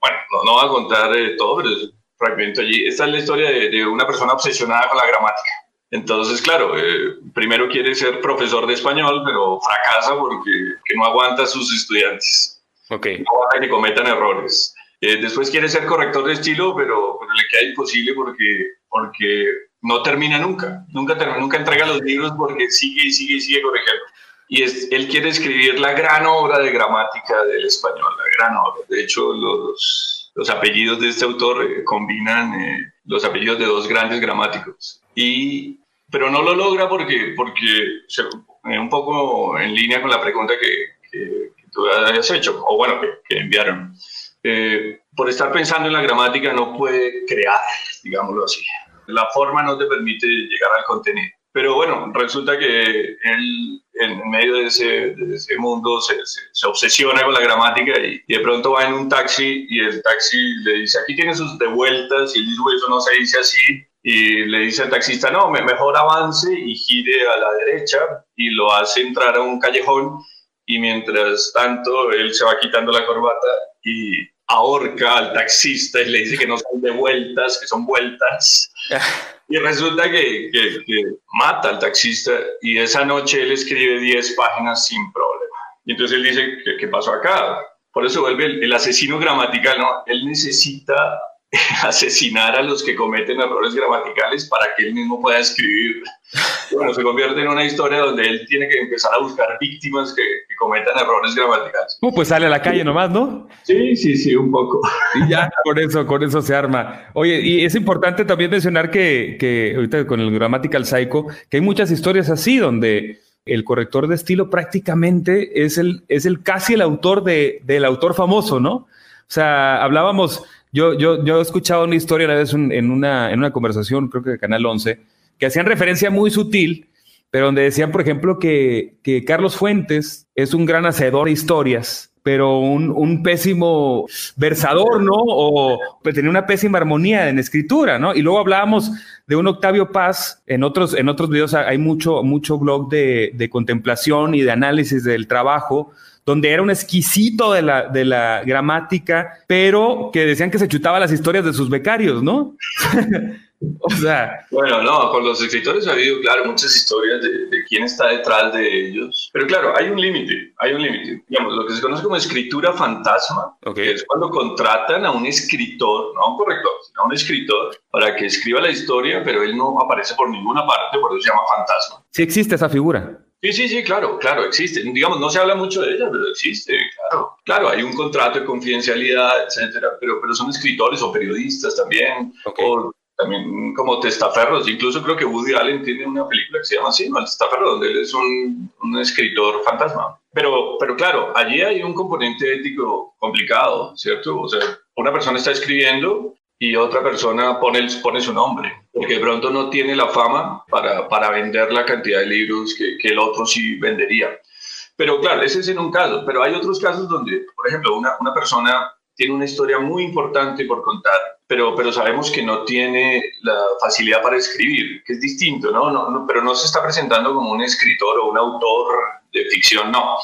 bueno, no, no voy a contar eh, todo, pero es un fragmento allí. Esta es la historia de, de una persona obsesionada con la gramática. Entonces, claro, eh, primero quiere ser profesor de español, pero fracasa porque que no aguanta a sus estudiantes. Ok. No aguanta que cometan errores. Eh, después quiere ser corrector de estilo, pero, pero le queda imposible porque, porque no termina nunca. Nunca, termina, nunca entrega los libros porque sigue y sigue y sigue corrigiendo. Y es, él quiere escribir la gran obra de gramática del español, la gran obra. De hecho, los, los apellidos de este autor eh, combinan eh, los apellidos de dos grandes gramáticos. Y, pero no lo logra porque, porque se, eh, un poco en línea con la pregunta que, que, que tú habías hecho, o bueno, que, que enviaron. Eh, por estar pensando en la gramática no puede crear, digámoslo así. La forma no te permite llegar al contenido. Pero bueno, resulta que él en medio de ese, de ese mundo se, se, se, obsesiona con la gramática y, y, de pronto va en un taxi y el taxi le dice, aquí tiene sus devueltas y él dice, eso no se dice así. Y le dice al taxista, no, mejor avance y gire a la derecha y lo hace entrar a un callejón y mientras tanto él se va quitando la corbata y ahorca al taxista y le dice que no son devueltas, que son vueltas. Y resulta que, que, que, mata al taxista y esa noche él escribe 10 páginas sin problema. Y entonces él dice, ¿qué, qué pasó acá? Por eso vuelve el, el, asesino gramatical, ¿no? Él necesita asesinar a los que cometen errores gramaticales para que él mismo pueda escribir. Bueno, se convierte en una historia donde él tiene que empezar a buscar víctimas que, que cometan errores gramaticales. Uh, pues sale a la calle nomás, ¿no? Sí, sí, sí, un poco. Y ya con eso, con eso se arma. Oye, y es importante también mencionar que, que ahorita con el Grammatical Psycho, que hay muchas historias así donde el corrector de estilo prácticamente es el, es el casi el autor de, del autor famoso, ¿no? O sea, hablábamos, yo, yo, yo he escuchado una historia una vez en, una, en una conversación, creo que de Canal 11, que hacían referencia muy sutil, pero donde decían, por ejemplo, que, que Carlos Fuentes es un gran hacedor de historias, pero un, un, pésimo versador, ¿no? O pues, tenía una pésima armonía en escritura, ¿no? Y luego hablábamos de un Octavio Paz, en otros, en otros videos hay mucho, mucho blog de, de contemplación y de análisis del trabajo, donde era un exquisito de la, de la gramática, pero que decían que se chutaba las historias de sus becarios, ¿no? o sea. Bueno, no, con los escritores ha habido, claro, muchas historias de, de quién está detrás de ellos. Pero claro, hay un límite, hay un límite. Digamos, lo que se conoce como escritura fantasma, okay. que es cuando contratan a un escritor, no a un corrector, sino a un escritor para que escriba la historia, pero él no aparece por ninguna parte, por eso se llama fantasma. Sí existe esa figura. Sí, sí, sí, claro, claro, existe. Digamos, no se habla mucho de ella, pero existe, claro. Claro, hay un contrato de confidencialidad, etcétera, pero, pero son escritores o periodistas también, okay. o también como testaferros. Incluso creo que Woody Allen tiene una película que se llama así, ¿no? El testaferro, donde él es un, un escritor fantasma. Pero, pero claro, allí hay un componente ético complicado, ¿cierto? O sea, una persona está escribiendo y otra persona pone, pone su nombre, porque de pronto no tiene la fama para, para vender la cantidad de libros que, que el otro sí vendería. Pero claro, ese es en un caso, pero hay otros casos donde, por ejemplo, una, una persona tiene una historia muy importante por contar, pero, pero sabemos que no tiene la facilidad para escribir, que es distinto, ¿no? No, Pero no se está presentando como un escritor o un autor de ficción, no.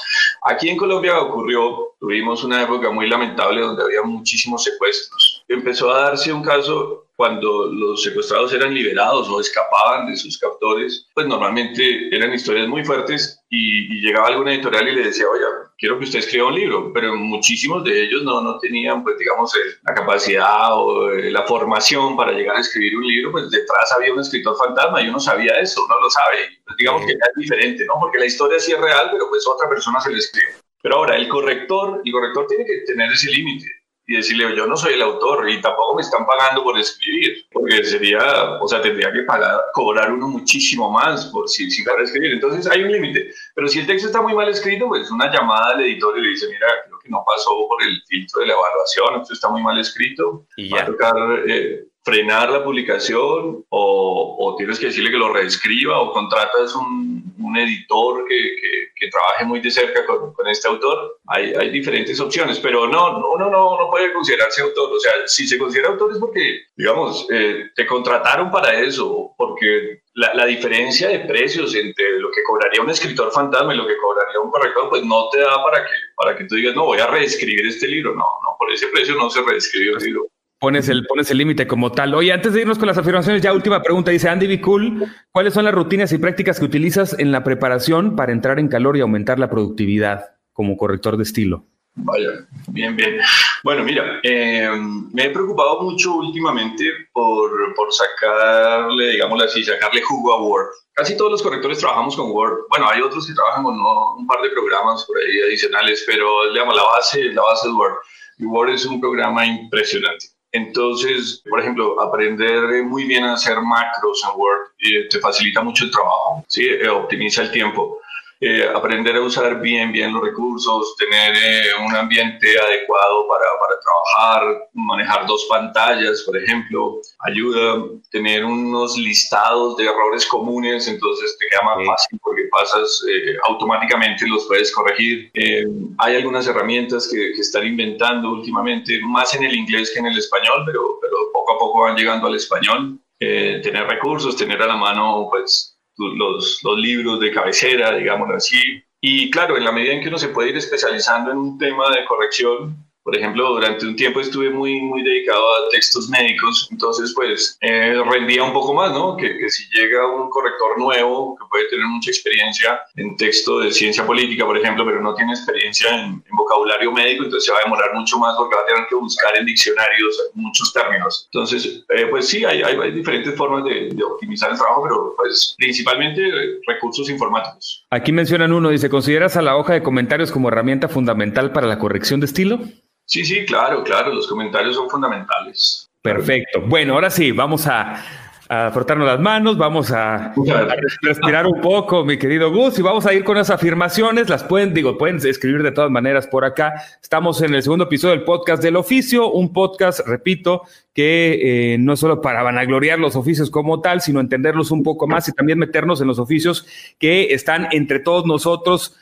Aquí en Colombia ocurrió, tuvimos una época muy lamentable donde había muchísimos secuestros. Empezó a darse un caso cuando los secuestrados eran liberados o escapaban de sus captores, pues normalmente eran historias muy fuertes y, y llegaba alguna editorial y le decía, oye, quiero que usted escriba un libro, pero muchísimos de ellos no, no tenían, pues digamos, la capacidad o la formación para llegar a escribir un libro, pues detrás había un escritor fantasma y uno sabía eso, uno lo sabe, pues digamos que ya es diferente, ¿no? Porque la historia sí es real, pero pues otra persona se la escribe. Pero ahora, el corrector, el corrector tiene que tener ese límite y decirle, yo no soy el autor y tampoco me están pagando por escribir, porque sería, o sea, tendría que pagar, cobrar uno muchísimo más por si, si para escribir. Entonces hay un límite. Pero si el texto está muy mal escrito, pues una llamada al editor y le dice, mira, creo que no pasó por el filtro de la evaluación, esto está muy mal escrito, y va a tocar eh, frenar la publicación o, o, tienes que decirle que lo reescriba o contratas un, un editor que, que, que, trabaje muy de cerca con, con este autor. Hay, hay, diferentes opciones, pero no, uno no, no, puede considerarse autor. O sea, si se considera autor es porque, digamos, eh, te contrataron para eso, porque la, la, diferencia de precios entre lo que cobraría un escritor fantasma y lo que cobraría un corrector, pues no te da para que, para que tú digas, no, voy a reescribir este libro. No, no, por ese precio no se reescribe un libro pones el, pones el límite como tal. Oye, antes de irnos con las afirmaciones, ya última pregunta, dice Andy B. Cool, ¿cuáles son las rutinas y prácticas que utilizas en la preparación para entrar en calor y aumentar la productividad como corrector de estilo? Vaya, bien, bien. Bueno, mira, eh, me he preocupado mucho últimamente por, por sacarle, digámoslo así, sacarle jugo a Word. Casi todos los correctores trabajamos con Word. Bueno, hay otros que trabajan con un par de programas por ahí adicionales, pero digamos, la base, la base es Word. Y Word es un programa impresionante. Entonces, por ejemplo, aprender muy bien a hacer macros en Word eh, te facilita mucho el trabajo, ¿sí? Eh, optimiza el tiempo. Eh, aprender a usar bien, bien los recursos, tener eh, un ambiente adecuado para, para, trabajar, manejar dos pantallas, por ejemplo, ayuda, tener unos listados de errores comunes, entonces te queda más fácil porque pasas eh, automáticamente los puedes corregir. Eh, hay algunas herramientas que, que, están inventando últimamente, más en el inglés que en el español, pero, pero poco a poco van llegando al español. Tener recursos, tener a la mano, pues, los, libros de cabecera, digámoslo así. Y claro, en la medida en que uno se puede ir especializando en un tema de corrección, por ejemplo, durante un tiempo estuve muy, muy dedicado a textos médicos, entonces pues eh, rendía un poco más, ¿no? Que, que, si llega un corrector nuevo que puede tener mucha experiencia en texto de ciencia política, por ejemplo, pero no tiene experiencia en, en vocabulario médico, entonces se va a demorar mucho más porque va a tener que buscar en diccionarios muchos términos. Entonces, eh, pues sí, hay, hay, hay, diferentes formas de, de optimizar el trabajo, pero pues principalmente recursos informáticos. Aquí mencionan uno, dice, ¿consideras a la hoja de comentarios como herramienta fundamental para la corrección de estilo? Sí, sí, claro, claro, los comentarios son fundamentales. Perfecto. Bueno, ahora sí, vamos a, a frotarnos las manos, vamos a, a, respirar un poco, mi querido Gus, y vamos a ir con las afirmaciones. Las pueden, digo, pueden escribir de todas maneras por acá. Estamos en el segundo episodio del podcast del oficio, un podcast, repito, que eh, no es solo para vanagloriar los oficios como tal, sino entenderlos un poco más y también meternos en los oficios que están entre todos nosotros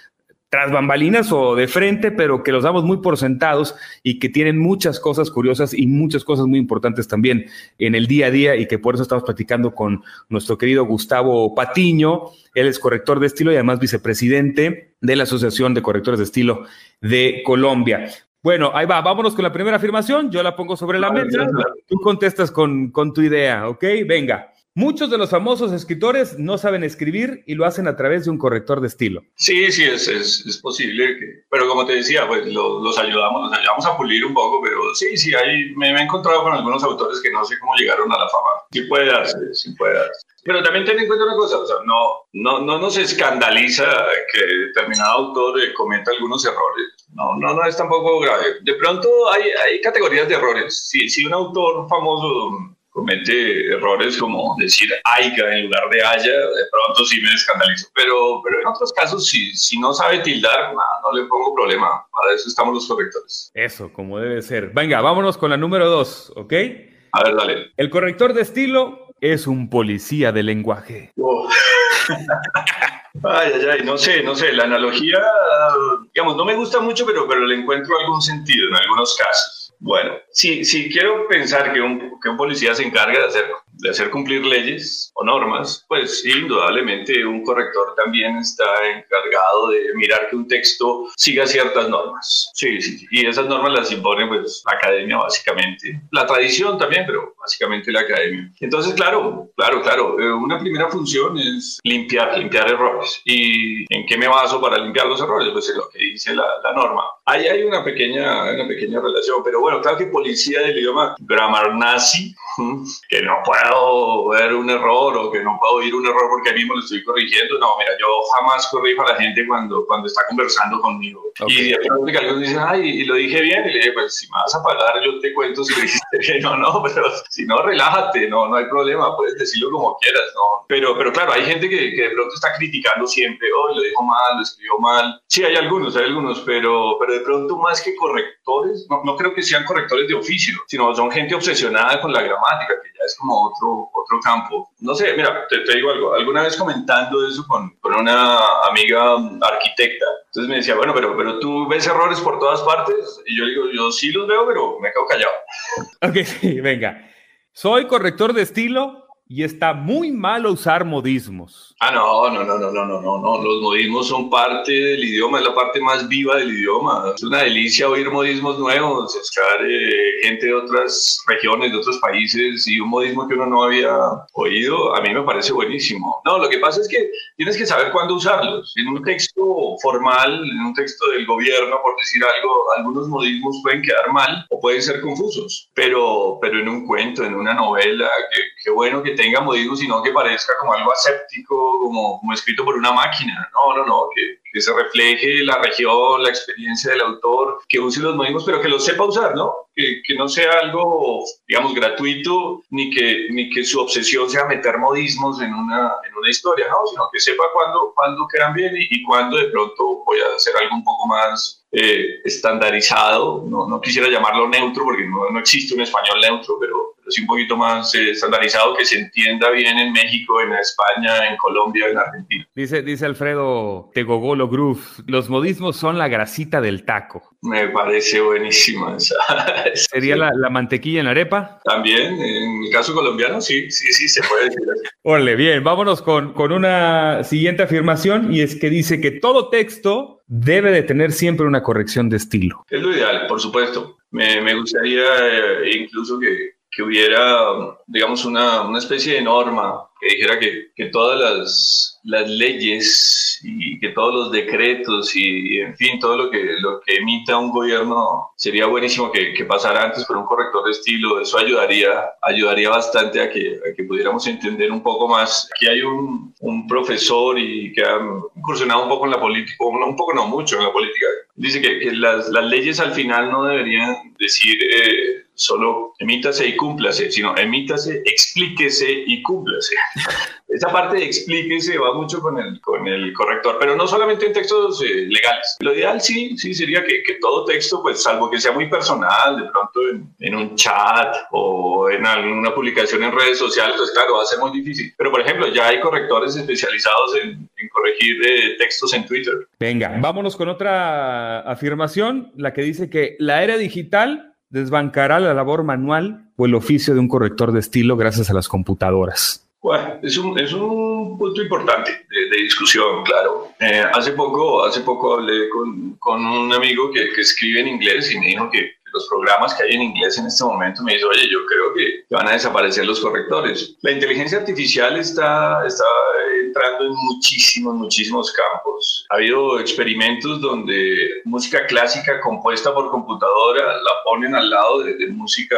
tras bambalinas o de frente, pero que los damos muy por sentados y que tienen muchas cosas curiosas y muchas cosas muy importantes también en el día a día y que por eso estamos platicando con nuestro querido Gustavo Patiño. Él es corrector de estilo y además vicepresidente de la Asociación de Correctores de Estilo de Colombia. Bueno, ahí va, vámonos con la primera afirmación, yo la pongo sobre la mesa, tú contestas con, con tu idea, ¿ok? Venga. Muchos de los famosos escritores no saben escribir y lo hacen a través de un corrector de estilo. Sí, sí, es, es, es posible. Que, pero como te decía, pues lo, los ayudamos, los ayudamos a pulir un poco, pero sí, sí, hay, me, me, he encontrado con algunos autores que no sé cómo llegaron a la fama. Sí puede darse, sí puede darse. Pero también ten en cuenta una cosa, o sea, no, no, no nos escandaliza que determinado autor cometa algunos errores. No, no, no es tampoco grave. De pronto hay, hay categorías de errores. Si, si un autor famoso comete errores como decir aiga en lugar de haya, de pronto sí me escandalizo. Pero, pero en otros casos, si, si no sabe tildar, no, no le pongo problema. Para eso estamos los correctores. Eso, como debe ser. Venga, vámonos con la número dos, ¿ok? A ver, dale. El corrector de estilo es un policía de lenguaje. Oh. Ay, ay, ay, no sé, no sé, la analogía, digamos, no me gusta mucho, pero, pero le encuentro algún sentido en algunos casos. Bueno, si, si quiero pensar que un, que un policía se encarga de hacer, de hacer cumplir leyes o normas, pues indudablemente un corrector también está encargado de mirar que un texto siga ciertas normas. Sí, sí, y esas normas las impone pues la academia básicamente. La tradición también, pero básicamente la academia. Entonces, claro, claro, claro, eh, una primera función es limpiar, limpiar errores. ¿Y en qué me baso para limpiar los errores? Pues en lo que dice la, la norma. Ahí hay una pequeña, una pequeña relación, pero bueno, claro que policía del idioma grammar nazi, que no puede puedo ver un error o que no puedo oír un error porque a mí mismo lo estoy corrigiendo. No, mira, yo jamás corrijo a la gente cuando, cuando está conversando conmigo. Y de pronto que algunos dicen, ay, y lo dije bien, y le dije, pues si me vas a pagar, yo te cuento si lo dijiste bien o no, pero si no, relájate, no, no hay problema, puedes decirlo como quieras, ¿no? Pero, pero claro, hay gente que, que de pronto está criticando siempre, oh, lo dijo mal, lo escribió mal. Sí, hay algunos, hay algunos, pero, pero de pronto más que correctores, no, no creo que sean correctores de oficio, sino son gente obsesionada con la gramática, que ya es como otro, campo. No sé, mira, te, te digo algo, alguna vez comentando eso con, con una amiga arquitecta, entonces me decía, bueno, pero, pero tú ves errores por todas partes, y yo digo, yo sí los veo, pero me quedo callado. Ok, sí, venga. Soy corrector de estilo y está muy malo usar modismos. Ah, no, no, no, no, no, no, no, no. Los modismos son parte del idioma, es la parte más viva del idioma. Es una delicia oír modismos nuevos, escuchar eh, gente de otras regiones, de otros países y un modismo que uno no había oído, a mí me parece buenísimo. No, lo que pasa es que tienes que saber cuándo usarlos. En un texto formal, en un texto del gobierno, por decir algo, algunos modismos pueden quedar mal o pueden ser confusos, pero, pero en un cuento, en una novela, qué bueno que tenga modismos y no que parezca como algo aséptico como, como escrito por una máquina. No, no, no, que, que, se refleje la región, la experiencia del autor, que use los modismos, pero que los sepa usar, ¿no? Que, que, no sea algo, digamos, gratuito, ni que, ni que su obsesión sea meter modismos en una, en una historia, ¿no? Sino que sepa cuándo, cuándo quedan bien y, y cuándo de pronto voy a hacer algo un poco más eh, estandarizado. No, no quisiera llamarlo neutro porque no, no existe un español neutro, pero un poquito más eh, estandarizado, que se entienda bien en México, en España, en Colombia, en Argentina. Dice, dice Alfredo Tegogolo Groove, los modismos son la grasita del taco. Me parece buenísima esa. ¿Sería la, la, mantequilla en la arepa? También, en el caso colombiano, sí, sí, sí, se puede decir así. Órale, bien, vámonos con, con una siguiente afirmación y es que dice que todo texto debe de tener siempre una corrección de estilo. Es lo ideal, por supuesto. Me, me gustaría eh, incluso que, que hubiera, digamos, una, una, especie de norma que dijera que, que todas las, las, leyes y que todos los decretos y, en fin, todo lo que, lo que emita un gobierno sería buenísimo que, que, pasara antes por un corrector de estilo. Eso ayudaría, ayudaría bastante a que, a que pudiéramos entender un poco más. Aquí hay un, un profesor y que ha incursionado un poco en la política, un poco no mucho en la política. Dice que, que las, las leyes al final no deberían decir... Eh, solo emítase y cúmplase, sino emítase, explíquese y cúmplase. Esa parte de explíquese va mucho con el, con el corrector, pero no solamente en textos eh, legales. Lo ideal sí, sí sería que, que, todo texto, pues salvo que sea muy personal, de pronto en, un chat o en alguna publicación en redes sociales, pues claro, va a ser muy difícil. Pero por ejemplo, ya hay correctores especializados en, en corregir eh, textos en Twitter. Venga, vámonos con otra afirmación, la que dice que la era digital desbancará la labor manual o el oficio de un corrector de estilo gracias a las computadoras. Bueno, es un, es un punto importante de, de discusión, claro. Eh, hace, poco, hace poco hablé con, con un amigo que, que, escribe en inglés y me dijo que los programas que hay en inglés en este momento me dice, oye, yo creo que van a desaparecer los correctores. La inteligencia artificial está, está entrando en muchísimos, muchísimos campos. Ha habido experimentos donde música clásica compuesta por computadora la ponen al lado de, de música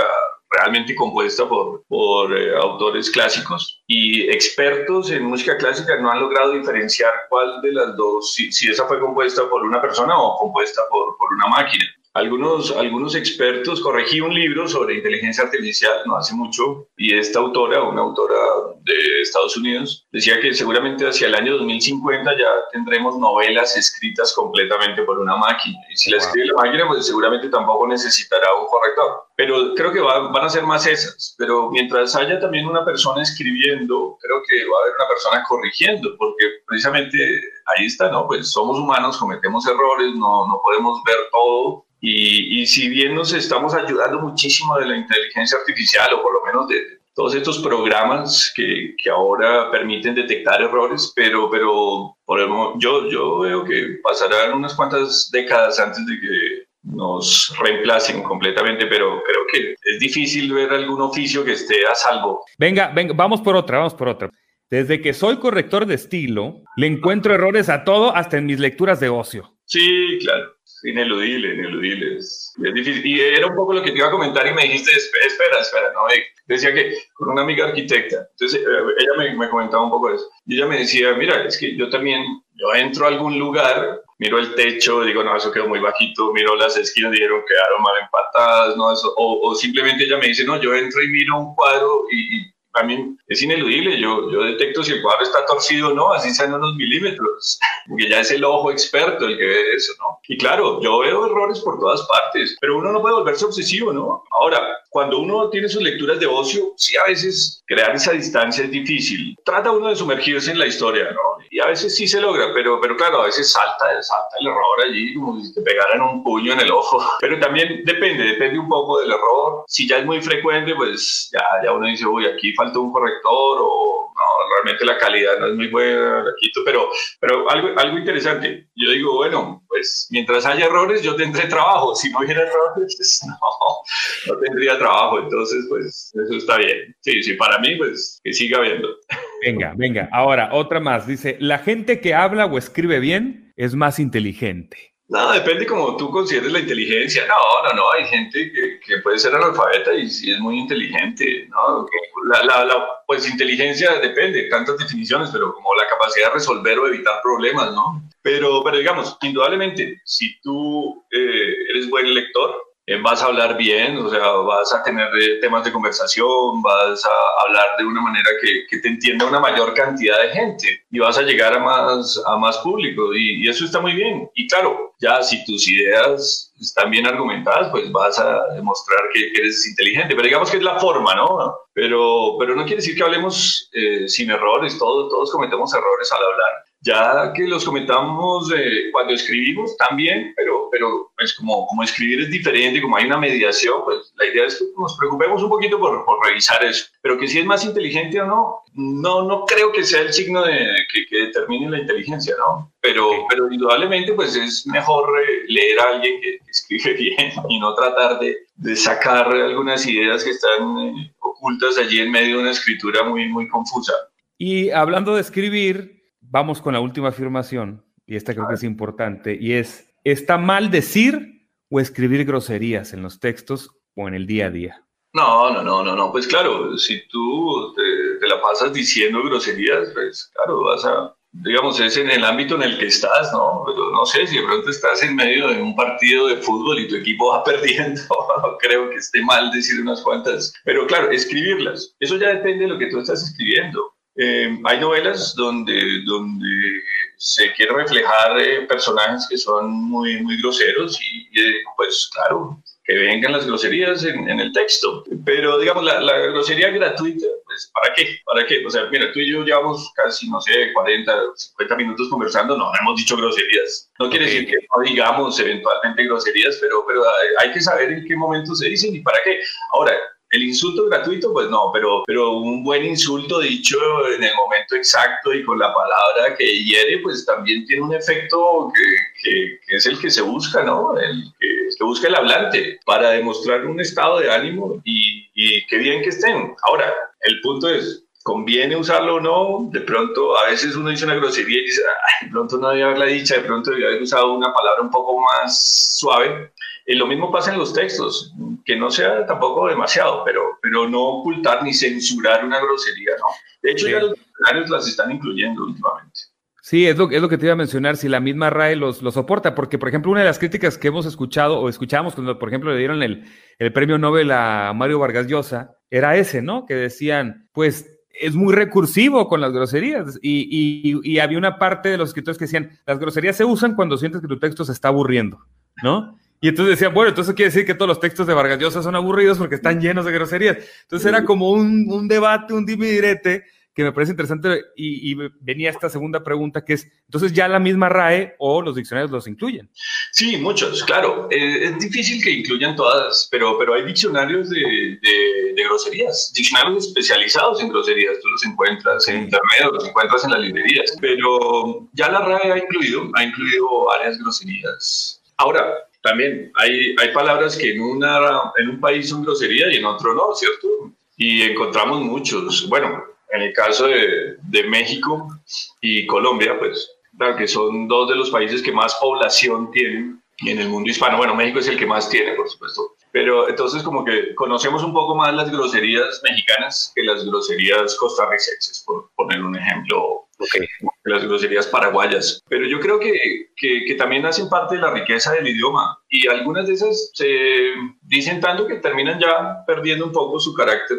realmente compuesta por, por eh, autores clásicos y expertos en música clásica no han logrado diferenciar cuál de las dos, si, si esa fue compuesta por una persona o compuesta por, por una máquina. Algunos, algunos expertos, corregí un libro sobre inteligencia artificial no hace mucho y esta autora, una autora de Estados Unidos, decía que seguramente hacia el año 2050 ya tendremos novelas escritas completamente por una máquina. Y si la escribe la máquina, pues seguramente tampoco necesitará un corrector. Pero creo que va, van a ser más esas. Pero mientras haya también una persona escribiendo, creo que va a haber una persona corrigiendo, porque precisamente ahí está, ¿no? Pues somos humanos, cometemos errores, no, no podemos ver todo y, y, si bien nos estamos ayudando muchísimo de la inteligencia artificial, o por lo menos de todos estos programas que, que ahora permiten detectar errores, pero, pero por el, yo, yo veo que pasarán unas cuantas décadas antes de que nos reemplacen completamente, pero creo que es difícil ver algún oficio que esté a salvo. Venga, venga, vamos por otra, vamos por otra. Desde que soy corrector de estilo, le encuentro errores a todo, hasta en mis lecturas de ocio. Sí, claro. Ineludible, ineludible. Es, difícil. Y era un poco lo que te iba a comentar y me dijiste, espera, espera, no, decía que con una amiga arquitecta, entonces eh, ella me, me, comentaba un poco eso, y ella me decía, mira, es que yo también, yo entro a algún lugar, miro el techo, digo, no, eso quedó muy bajito, miro las esquinas, dijeron, quedaron mal empatadas, no, eso, o, o simplemente ella me dice, no, yo entro y miro un cuadro y, y a mí es ineludible, yo, yo detecto si el cuadro está torcido o no, así sean unos milímetros, porque ya es el ojo experto el que ve eso, ¿no? Y claro, yo veo errores por todas partes, pero uno no puede volverse obsesivo, ¿no? Ahora, cuando uno tiene sus lecturas de ocio, sí a veces crear esa distancia es difícil. Trata uno de sumergirse en la historia, ¿no? Y a veces sí se logra, pero, pero claro, a veces salta, salta el error allí, como si te pegaran un puño en el ojo. Pero también depende, depende un poco del error. Si ya es muy frecuente, pues ya, ya uno dice, uy, aquí falta un corrector o no, realmente la calidad no es muy buena, pero, pero algo, algo interesante. Yo digo, bueno, pues mientras haya errores, yo tendré trabajo. Si no hubiera errores, pues, no, no tendría trabajo. Entonces, pues eso está bien. Sí, sí, para mí, pues que siga habiendo. Venga, venga. Ahora, otra más. Dice, la gente que habla o escribe bien es más inteligente. No, depende como tú consideres la inteligencia. No, no, no, hay gente que, puede ser analfabeta y sí es muy inteligente, ¿no? La, la, pues inteligencia depende, tantas definiciones, pero como la capacidad de resolver o evitar problemas, ¿no? Pero, pero digamos, indudablemente, si tú eh, eres buen lector, eh, vas a hablar bien, o sea, vas a tener eh, temas de conversación, vas a hablar de una manera que, que, te entienda una mayor cantidad de gente y vas a llegar a más, a más público y, y, eso está muy bien. Y claro, ya si tus ideas están bien argumentadas, pues vas a demostrar que, que eres inteligente, pero digamos que es la forma, ¿no? Pero, pero no quiere decir que hablemos eh, sin errores, todos, todos cometemos errores al hablar ya que los comentamos eh, cuando escribimos también, pero, pero pues como, como escribir es diferente, como hay una mediación, pues la idea es que nos preocupemos un poquito por, por revisar eso. Pero que si es más inteligente o no, no, no creo que sea el signo de, que, que determine la inteligencia, ¿no? Pero, pero indudablemente pues es mejor eh, leer a alguien que, que, escribe bien y no tratar de, de sacar algunas ideas que están eh, ocultas allí en medio de una escritura muy, muy confusa. Y hablando de escribir, vamos con la última afirmación, y esta creo que es importante, y es, ¿está mal decir o escribir groserías en los textos o en el día a día? No, no, no, no, no, pues claro, si tú te, te la pasas diciendo groserías, pues claro, vas a, digamos, es en el ámbito en el que estás, ¿no? Pero no sé, si de pronto estás en medio de un partido de fútbol y tu equipo va perdiendo, no creo que esté mal decir unas cuantas, pero claro, escribirlas, eso ya depende de lo que tú estás escribiendo. Eh, hay novelas donde, donde se quiere reflejar eh, personajes que son muy, muy groseros y, eh, pues claro, que vengan las groserías en, en el texto. Pero digamos, la, la, grosería gratuita, pues ¿para qué? ¿Para qué? O sea, mira, tú y yo llevamos casi, no sé, 40, 50 minutos conversando, no, no hemos dicho groserías. No quiere okay. decir que no digamos eventualmente groserías, pero, pero hay que saber en qué momento se dicen y para qué. Ahora, el insulto gratuito, pues no, pero, pero un buen insulto dicho en el momento exacto y con la palabra que hiere, pues también tiene un efecto que, es el que se busca, ¿no? El que, que, busca el hablante para demostrar un estado de ánimo y, y qué bien que estén. Ahora, el punto es, ¿conviene usarlo o no? De pronto, a veces uno dice una grosería y dice, de pronto no debía haberla dicha, de pronto debía usado una palabra un poco más suave. Y lo mismo pasa en los textos, que no sea tampoco demasiado, pero, pero no ocultar ni censurar una grosería, ¿no? De hecho, sí. ya los diccionarios las están incluyendo últimamente. Sí, es lo, es lo que te iba a mencionar, si la misma RAE los, los soporta, porque, por ejemplo, una de las críticas que hemos escuchado o escuchamos cuando, por ejemplo, le dieron el, el premio Nobel a Mario Vargas Llosa, era ese, ¿no? Que decían, pues es muy recursivo con las groserías. Y, y, y, había una parte de los escritores que decían, las groserías se usan cuando sientes que tu texto se está aburriendo, ¿no? Y entonces decían, bueno, entonces quiere decir que todos los textos de Vargas Llosa son aburridos porque están llenos de groserías. Entonces era como un, un debate, un dimidirete que me parece interesante y, y, venía esta segunda pregunta que es, entonces ya la misma RAE o los diccionarios los incluyen. Sí, muchos, claro. Eh, es difícil que incluyan todas, pero, pero hay diccionarios de, de, de, groserías, diccionarios especializados en groserías, tú los encuentras en internet, los encuentras en las librerías, pero ya la RAE ha incluido, ha incluido varias groserías. Ahora, también hay, hay palabras que en, una, en un país son grosería y en otro no, ¿cierto? Y encontramos muchos. Bueno, en el caso de, de México y Colombia, pues claro que son dos de los países que más población tienen en el mundo hispano. Bueno, México es el que más tiene, por supuesto. Pero entonces como que conocemos un poco más las groserías mexicanas que las groserías costarricenses, por poner un ejemplo, okay. las groserías paraguayas. Pero yo creo que, que, que, también hacen parte de la riqueza del idioma y algunas de esas se dicen tanto que terminan ya perdiendo un poco su carácter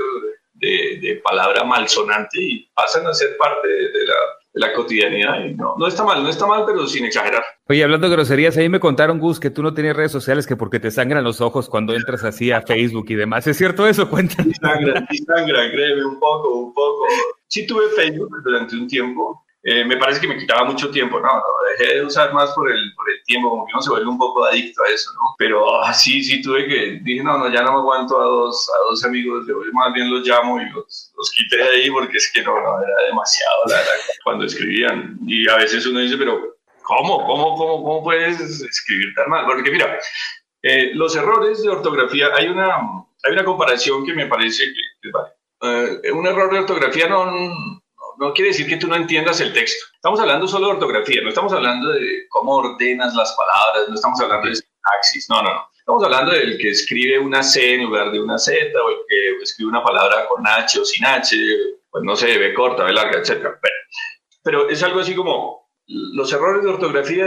de, de palabra malsonante y pasan a ser parte de, de la la cotidianidad. Y no, no está mal, no está mal, pero sin exagerar. Oye, hablando de groserías, ahí me contaron, Gus, que tú no tienes redes sociales que porque te sangran los ojos cuando entras así a Facebook y demás. ¿Es cierto eso? Cuéntame. Sí sangra, sí sangra, créeme, un poco, un poco. Sí tuve Facebook durante un tiempo, eh, me parece que me quitaba mucho tiempo, ¿no? Lo dejé de usar más por el, por el tiempo, como que uno se vuelve un poco adicto a eso, ¿no? Pero oh, sí, sí tuve que, dije, no, no, ya no me aguanto a dos, a dos amigos, yo más bien los llamo y los, los quité de ahí porque es que no, no, era demasiado, la verdad, cuando escribían. Y a veces uno dice, pero ¿cómo, cómo, cómo, cómo puedes escribir tan mal? Porque mira, eh, los errores de ortografía, hay una, hay una comparación que me parece que, que vale. Uh, un error de ortografía no, no quiere decir que tú no entiendas el texto. Estamos hablando solo de ortografía, no estamos hablando de cómo ordenas las palabras, no estamos hablando de sintaxis, no, no, no. Estamos hablando del que escribe una C en lugar de una Z, o el que escribe una palabra con H o sin H, pues no sé, B corta, B larga, etc. Pero, pero es algo así como, los errores de ortografía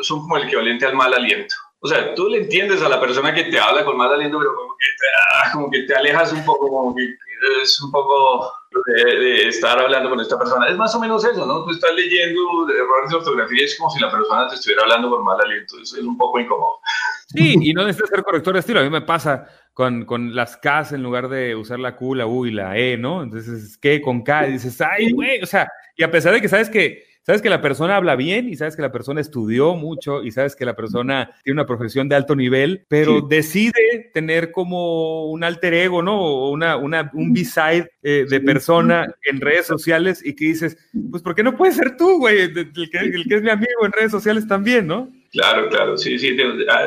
son como el equivalente al mal aliento. O sea, tú le entiendes a la persona que te habla con mal aliento, pero como que te, como que te alejas un poco, como que es un poco de, de, estar hablando con esta persona. Es más o menos eso, ¿no? Tú estás leyendo errores de ortografía, es como si la persona te estuviera hablando con mal aliento. Eso es un poco incómodo. Sí, y no necesitas ser corrector de estilo. A mí me pasa con, con las Ks en lugar de usar la Q, la U y la E, ¿no? Entonces, ¿qué con K? Y dices, ay, güey, o sea, y a pesar de que sabes que sabes que la persona habla bien y sabes que la persona estudió mucho y sabes que la persona tiene una profesión de alto nivel, pero sí. decide tener como un alter ego, ¿no? O una, una, un B-side eh, de persona en redes sociales y que dices, pues, ¿por qué no puede ser tú, güey? El que, el que es mi amigo en redes sociales también, ¿no? Claro, claro, sí, sí,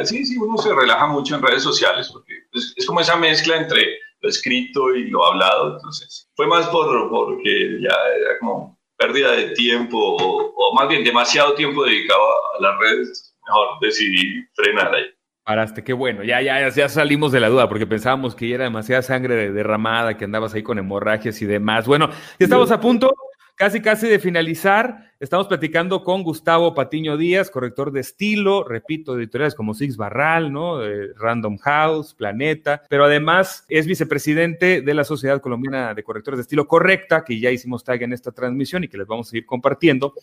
sí, sí, uno se relaja mucho en redes sociales porque es, es como esa mezcla entre lo escrito y lo hablado, entonces fue más por, porque ya era como pérdida de tiempo o, o, más bien demasiado tiempo dedicado a las redes, mejor decidí frenar ahí. Paraste, qué bueno, ya, ya, ya salimos de la duda porque pensábamos que ya era demasiada sangre derramada, que andabas ahí con hemorragias y demás. Bueno, ya estamos a punto casi casi de finalizar. Estamos platicando con Gustavo Patiño Díaz, corrector de estilo, repito, editoriales como Six Barral, ¿no? Random House, Planeta, pero además es vicepresidente de la Sociedad Colombiana de Correctores de Estilo Correcta, que ya hicimos tag en esta transmisión y que les vamos a seguir compartiendo.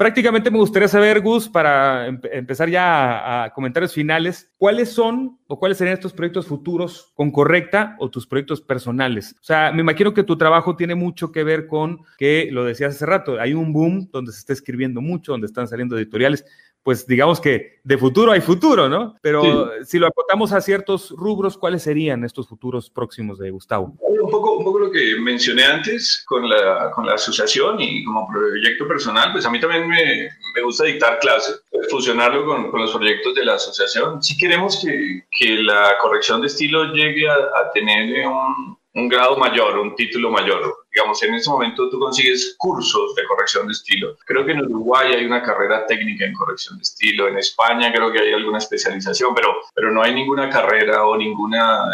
Prácticamente me gustaría saber, Gus, para em empezar ya a, a, comentarios finales, ¿cuáles son o cuáles serían estos proyectos futuros con Correcta o tus proyectos personales? O sea, me imagino que tu trabajo tiene mucho que ver con que, lo decías hace rato, hay un boom donde se está escribiendo mucho, donde están saliendo editoriales, pues digamos que de futuro hay futuro, ¿no? Pero sí. si lo acotamos a ciertos rubros, ¿cuáles serían estos futuros próximos de Gustavo? Un poco, un poco lo que mencioné antes con la, con la asociación y como proyecto personal, pues a mí también me, me gusta dictar clases, fusionarlo con, con, los proyectos de la asociación. Si queremos que, que la corrección de estilo llegue a, a tener un, un grado mayor, un título mayor. Digamos, en ese momento tú consigues cursos de corrección de estilo. Creo que en Uruguay hay una carrera técnica en corrección de estilo, en España creo que hay alguna especialización, pero, pero no hay ninguna carrera o ninguna,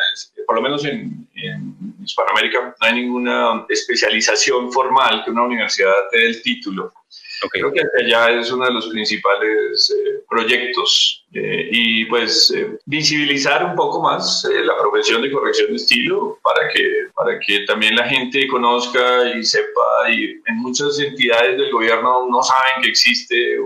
por lo menos en, en Hispanoamérica, no hay ninguna especialización formal que una universidad te dé el título. Okay. Creo que allá es uno de los principales eh, proyectos eh, y pues eh, visibilizar un poco más eh, la profesión de corrección de estilo para que, para que también la gente conozca y sepa y en muchas entidades del gobierno no saben que existe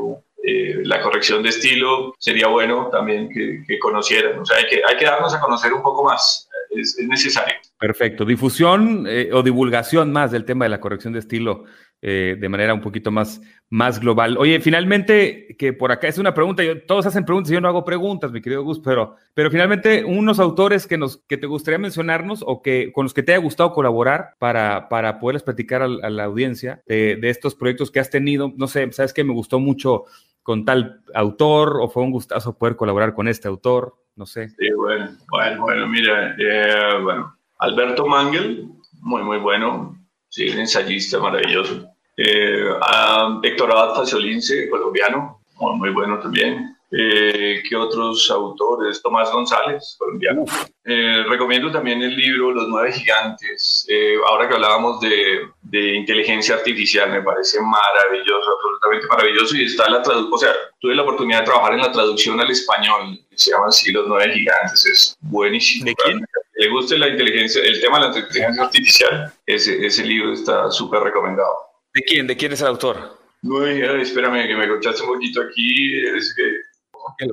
la corrección de estilo, sería bueno también que, que conocieran, o sea, hay que, hay que darnos a conocer un poco más. Es, es necesario. Perfecto. Difusión o divulgación más del tema de la corrección de estilo eh, de manera un poquito más, más global. Oye, finalmente, que por acá es una pregunta, yo, todos hacen preguntas, yo no hago preguntas, mi querido Gus, pero, pero finalmente unos autores que, nos, que te gustaría mencionarnos o que con los que te haya gustado colaborar para, para poderles platicar a, la audiencia de, de, estos proyectos que has tenido, no sé, sabes que me gustó mucho con tal autor o fue un gustazo poder colaborar con este autor, no sé. Sí, bueno, bueno, bueno mira, eh, bueno, Alberto Mangel, muy, muy bueno, sí, un ensayista maravilloso. Eh, a Héctor Abad Faciolince, colombiano, muy bueno también. Eh, ¿Qué otros autores? Tomás González, colombiano. Eh, recomiendo también el libro Los Nueve Gigantes. Eh, ahora que hablábamos de, de, inteligencia artificial, me parece maravilloso, absolutamente maravilloso. Y está la traducción, o sea, tuve la oportunidad de trabajar en la traducción al español. Se llama así Los Nueve Gigantes. Es buenísimo. ¿De quién? Le guste la inteligencia, el tema de la inteligencia artificial. Ese, ese libro está súper recomendado. ¿De quién? ¿De quién es el autor? No, espérame, que me escuchaste un poquito aquí. Es que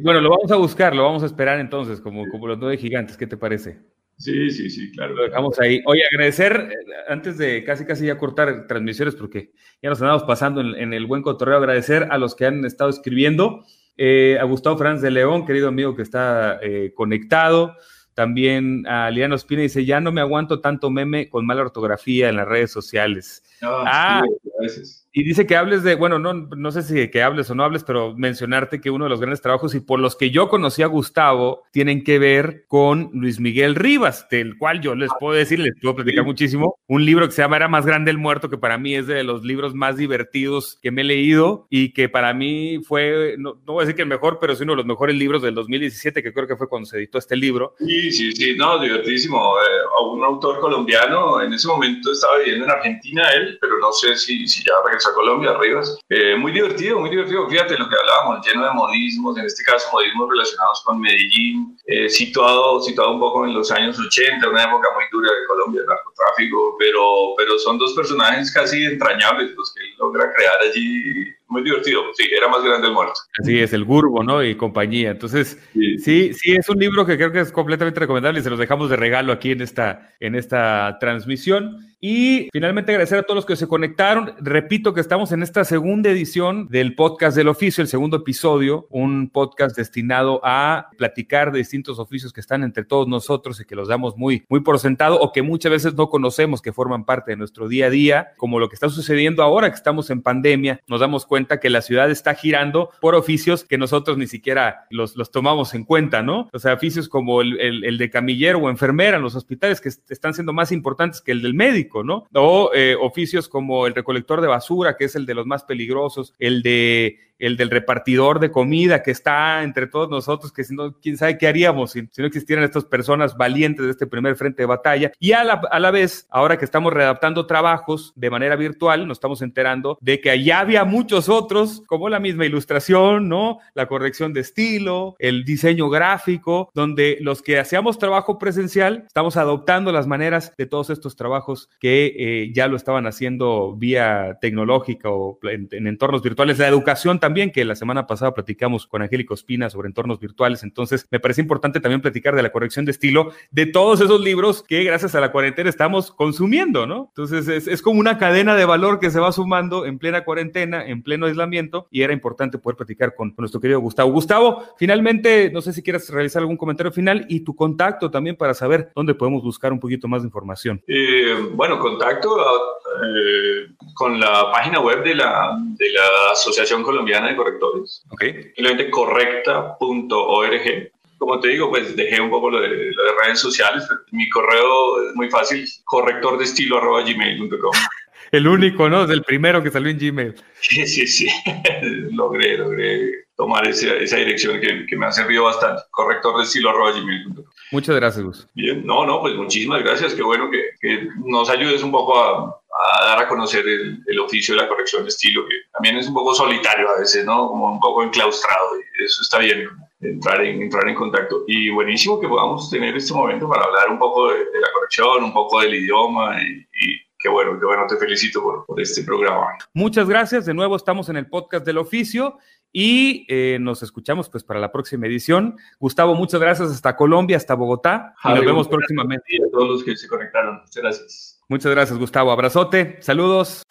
bueno, lo vamos a buscar, lo vamos a esperar entonces, como, como los nueve gigantes, ¿qué te parece? Sí, sí, sí, claro. Lo dejamos ahí. Oye, agradecer, eh, antes de casi casi ya cortar transmisiones, porque ya nos andamos pasando en, en el buen cotorreo, agradecer a los que han estado escribiendo, eh, a Gustavo Franz de León, querido amigo que está eh, conectado, también a Liano Espina dice, ya no me aguanto tanto meme con mala ortografía en las redes sociales. Ah, ah sí, a veces. Y dice que hables de, bueno, no, no sé si que hables o no hables, pero mencionarte que uno de los grandes trabajos y por los que yo conocí a Gustavo tienen que ver con Luis Miguel Rivas, del cual yo les puedo decir, les puedo platicar muchísimo, un libro que se llama Era más grande el muerto, que para mí es de los libros más divertidos que me he leído y que para mí fue, no, no voy a decir que el mejor, pero es uno de los mejores libros del 2017, que creo que fue cuando se editó este libro. Sí, sí, sí, no, divertísimo. Eh, un autor colombiano, en ese momento estaba viviendo en Argentina él, pero no sé si, si ya regresó a Colombia, Rivas. Eh, muy divertido, muy divertido. Fíjate lo que hablábamos, lleno de modismos, en este caso modismos relacionados con Medellín, eh, situado, situado un poco en los años 80, una época muy dura de Colombia, el narcotráfico, pero, pero son dos personajes casi entrañables los que él logra crear allí muy divertido. Sí, era más grande el muerto. Así es, el Gurbo, ¿no? Y compañía. Entonces, sí. sí. sí, es un libro que creo que es completamente recomendable y se los dejamos de regalo aquí en esta, en esta transmisión. Y finalmente agradecer a todos los que se conectaron. Repito que estamos en esta segunda edición del podcast del oficio, el segundo episodio, un podcast destinado a platicar de distintos oficios que están entre todos nosotros y que los damos muy, muy por sentado o que muchas veces no conocemos, que forman parte de nuestro día a día, como lo que está sucediendo ahora que estamos en pandemia. Nos damos cuenta que la ciudad está girando por oficios que nosotros ni siquiera los, los tomamos en cuenta, ¿no? O sea, oficios como el, el, el de camillero o enfermera en los hospitales que están siendo más importantes que el del médico. O eh, oficios como el recolector de basura, que es el de los más peligrosos, el de el del repartidor de comida que está entre todos nosotros, que si no, quién sabe qué haríamos si, si no existieran estas personas valientes de este primer frente de batalla. Y a la, a la, vez, ahora que estamos readaptando trabajos de manera virtual, nos estamos enterando de que allá había muchos otros, como la misma ilustración, ¿no? La corrección de estilo, el diseño gráfico, donde los que hacíamos trabajo presencial, estamos adoptando las maneras de todos estos trabajos que eh, ya lo estaban haciendo vía tecnológica o en, en entornos virtuales. La educación también, que la semana pasada platicamos con Angélico Espina sobre entornos virtuales. Entonces, me parece importante también platicar de la corrección de estilo de todos esos libros que gracias a la cuarentena estamos consumiendo, ¿no? Entonces, es, como una cadena de valor que se va sumando en plena cuarentena, en pleno aislamiento, y era importante poder platicar con, nuestro querido Gustavo. Gustavo, finalmente, no sé si quieres realizar algún comentario final y tu contacto también para saber dónde podemos buscar un poquito más de información. Eh, bueno, contacto eh, con la página web de la, de la Asociación Colombiana de Correctores. Okay. Simplemente correcta.org. Como te digo, pues dejé un poco lo de, lo de redes sociales. Mi correo es muy fácil, corrector de estilo arroba gmail.com. El único, ¿no? Es el primero que salió en Gmail. Sí, sí, sí. logré, logré tomar esa, esa dirección que, que, me ha servido bastante. Corrector de estilo arroba gmail.com. Muchas gracias, Gus. Bien, no, no, pues muchísimas gracias. Qué bueno que, que nos ayudes un poco a, a dar a conocer el, el, oficio de la corrección de estilo, que también es un poco solitario a veces, ¿no? Como un poco enclaustrado. Y eso está bien, entrar en, entrar en contacto. Y buenísimo que podamos tener este momento para hablar un poco de, de la corrección, un poco del idioma y, y qué bueno, qué bueno, te felicito por, por, este programa. Muchas gracias, de nuevo estamos en el podcast del oficio y eh, nos escuchamos pues para la próxima edición. Gustavo, muchas gracias hasta Colombia, hasta Bogotá y nos vemos próximamente. Y a todos los que se conectaron, muchas gracias. Muchas gracias, Gustavo. Abrazote, saludos.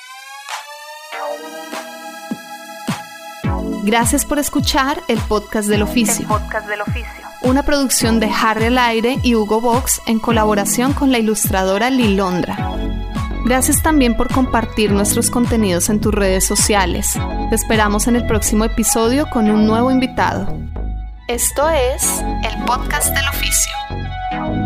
Gracias por escuchar el podcast del oficio. El podcast del oficio. Una producción de Harry al Aire y Hugo Box en colaboración con la ilustradora Lilondra. Gracias también por compartir nuestros contenidos en tus redes sociales. Te esperamos en el próximo episodio con un nuevo invitado. Esto es el podcast del oficio.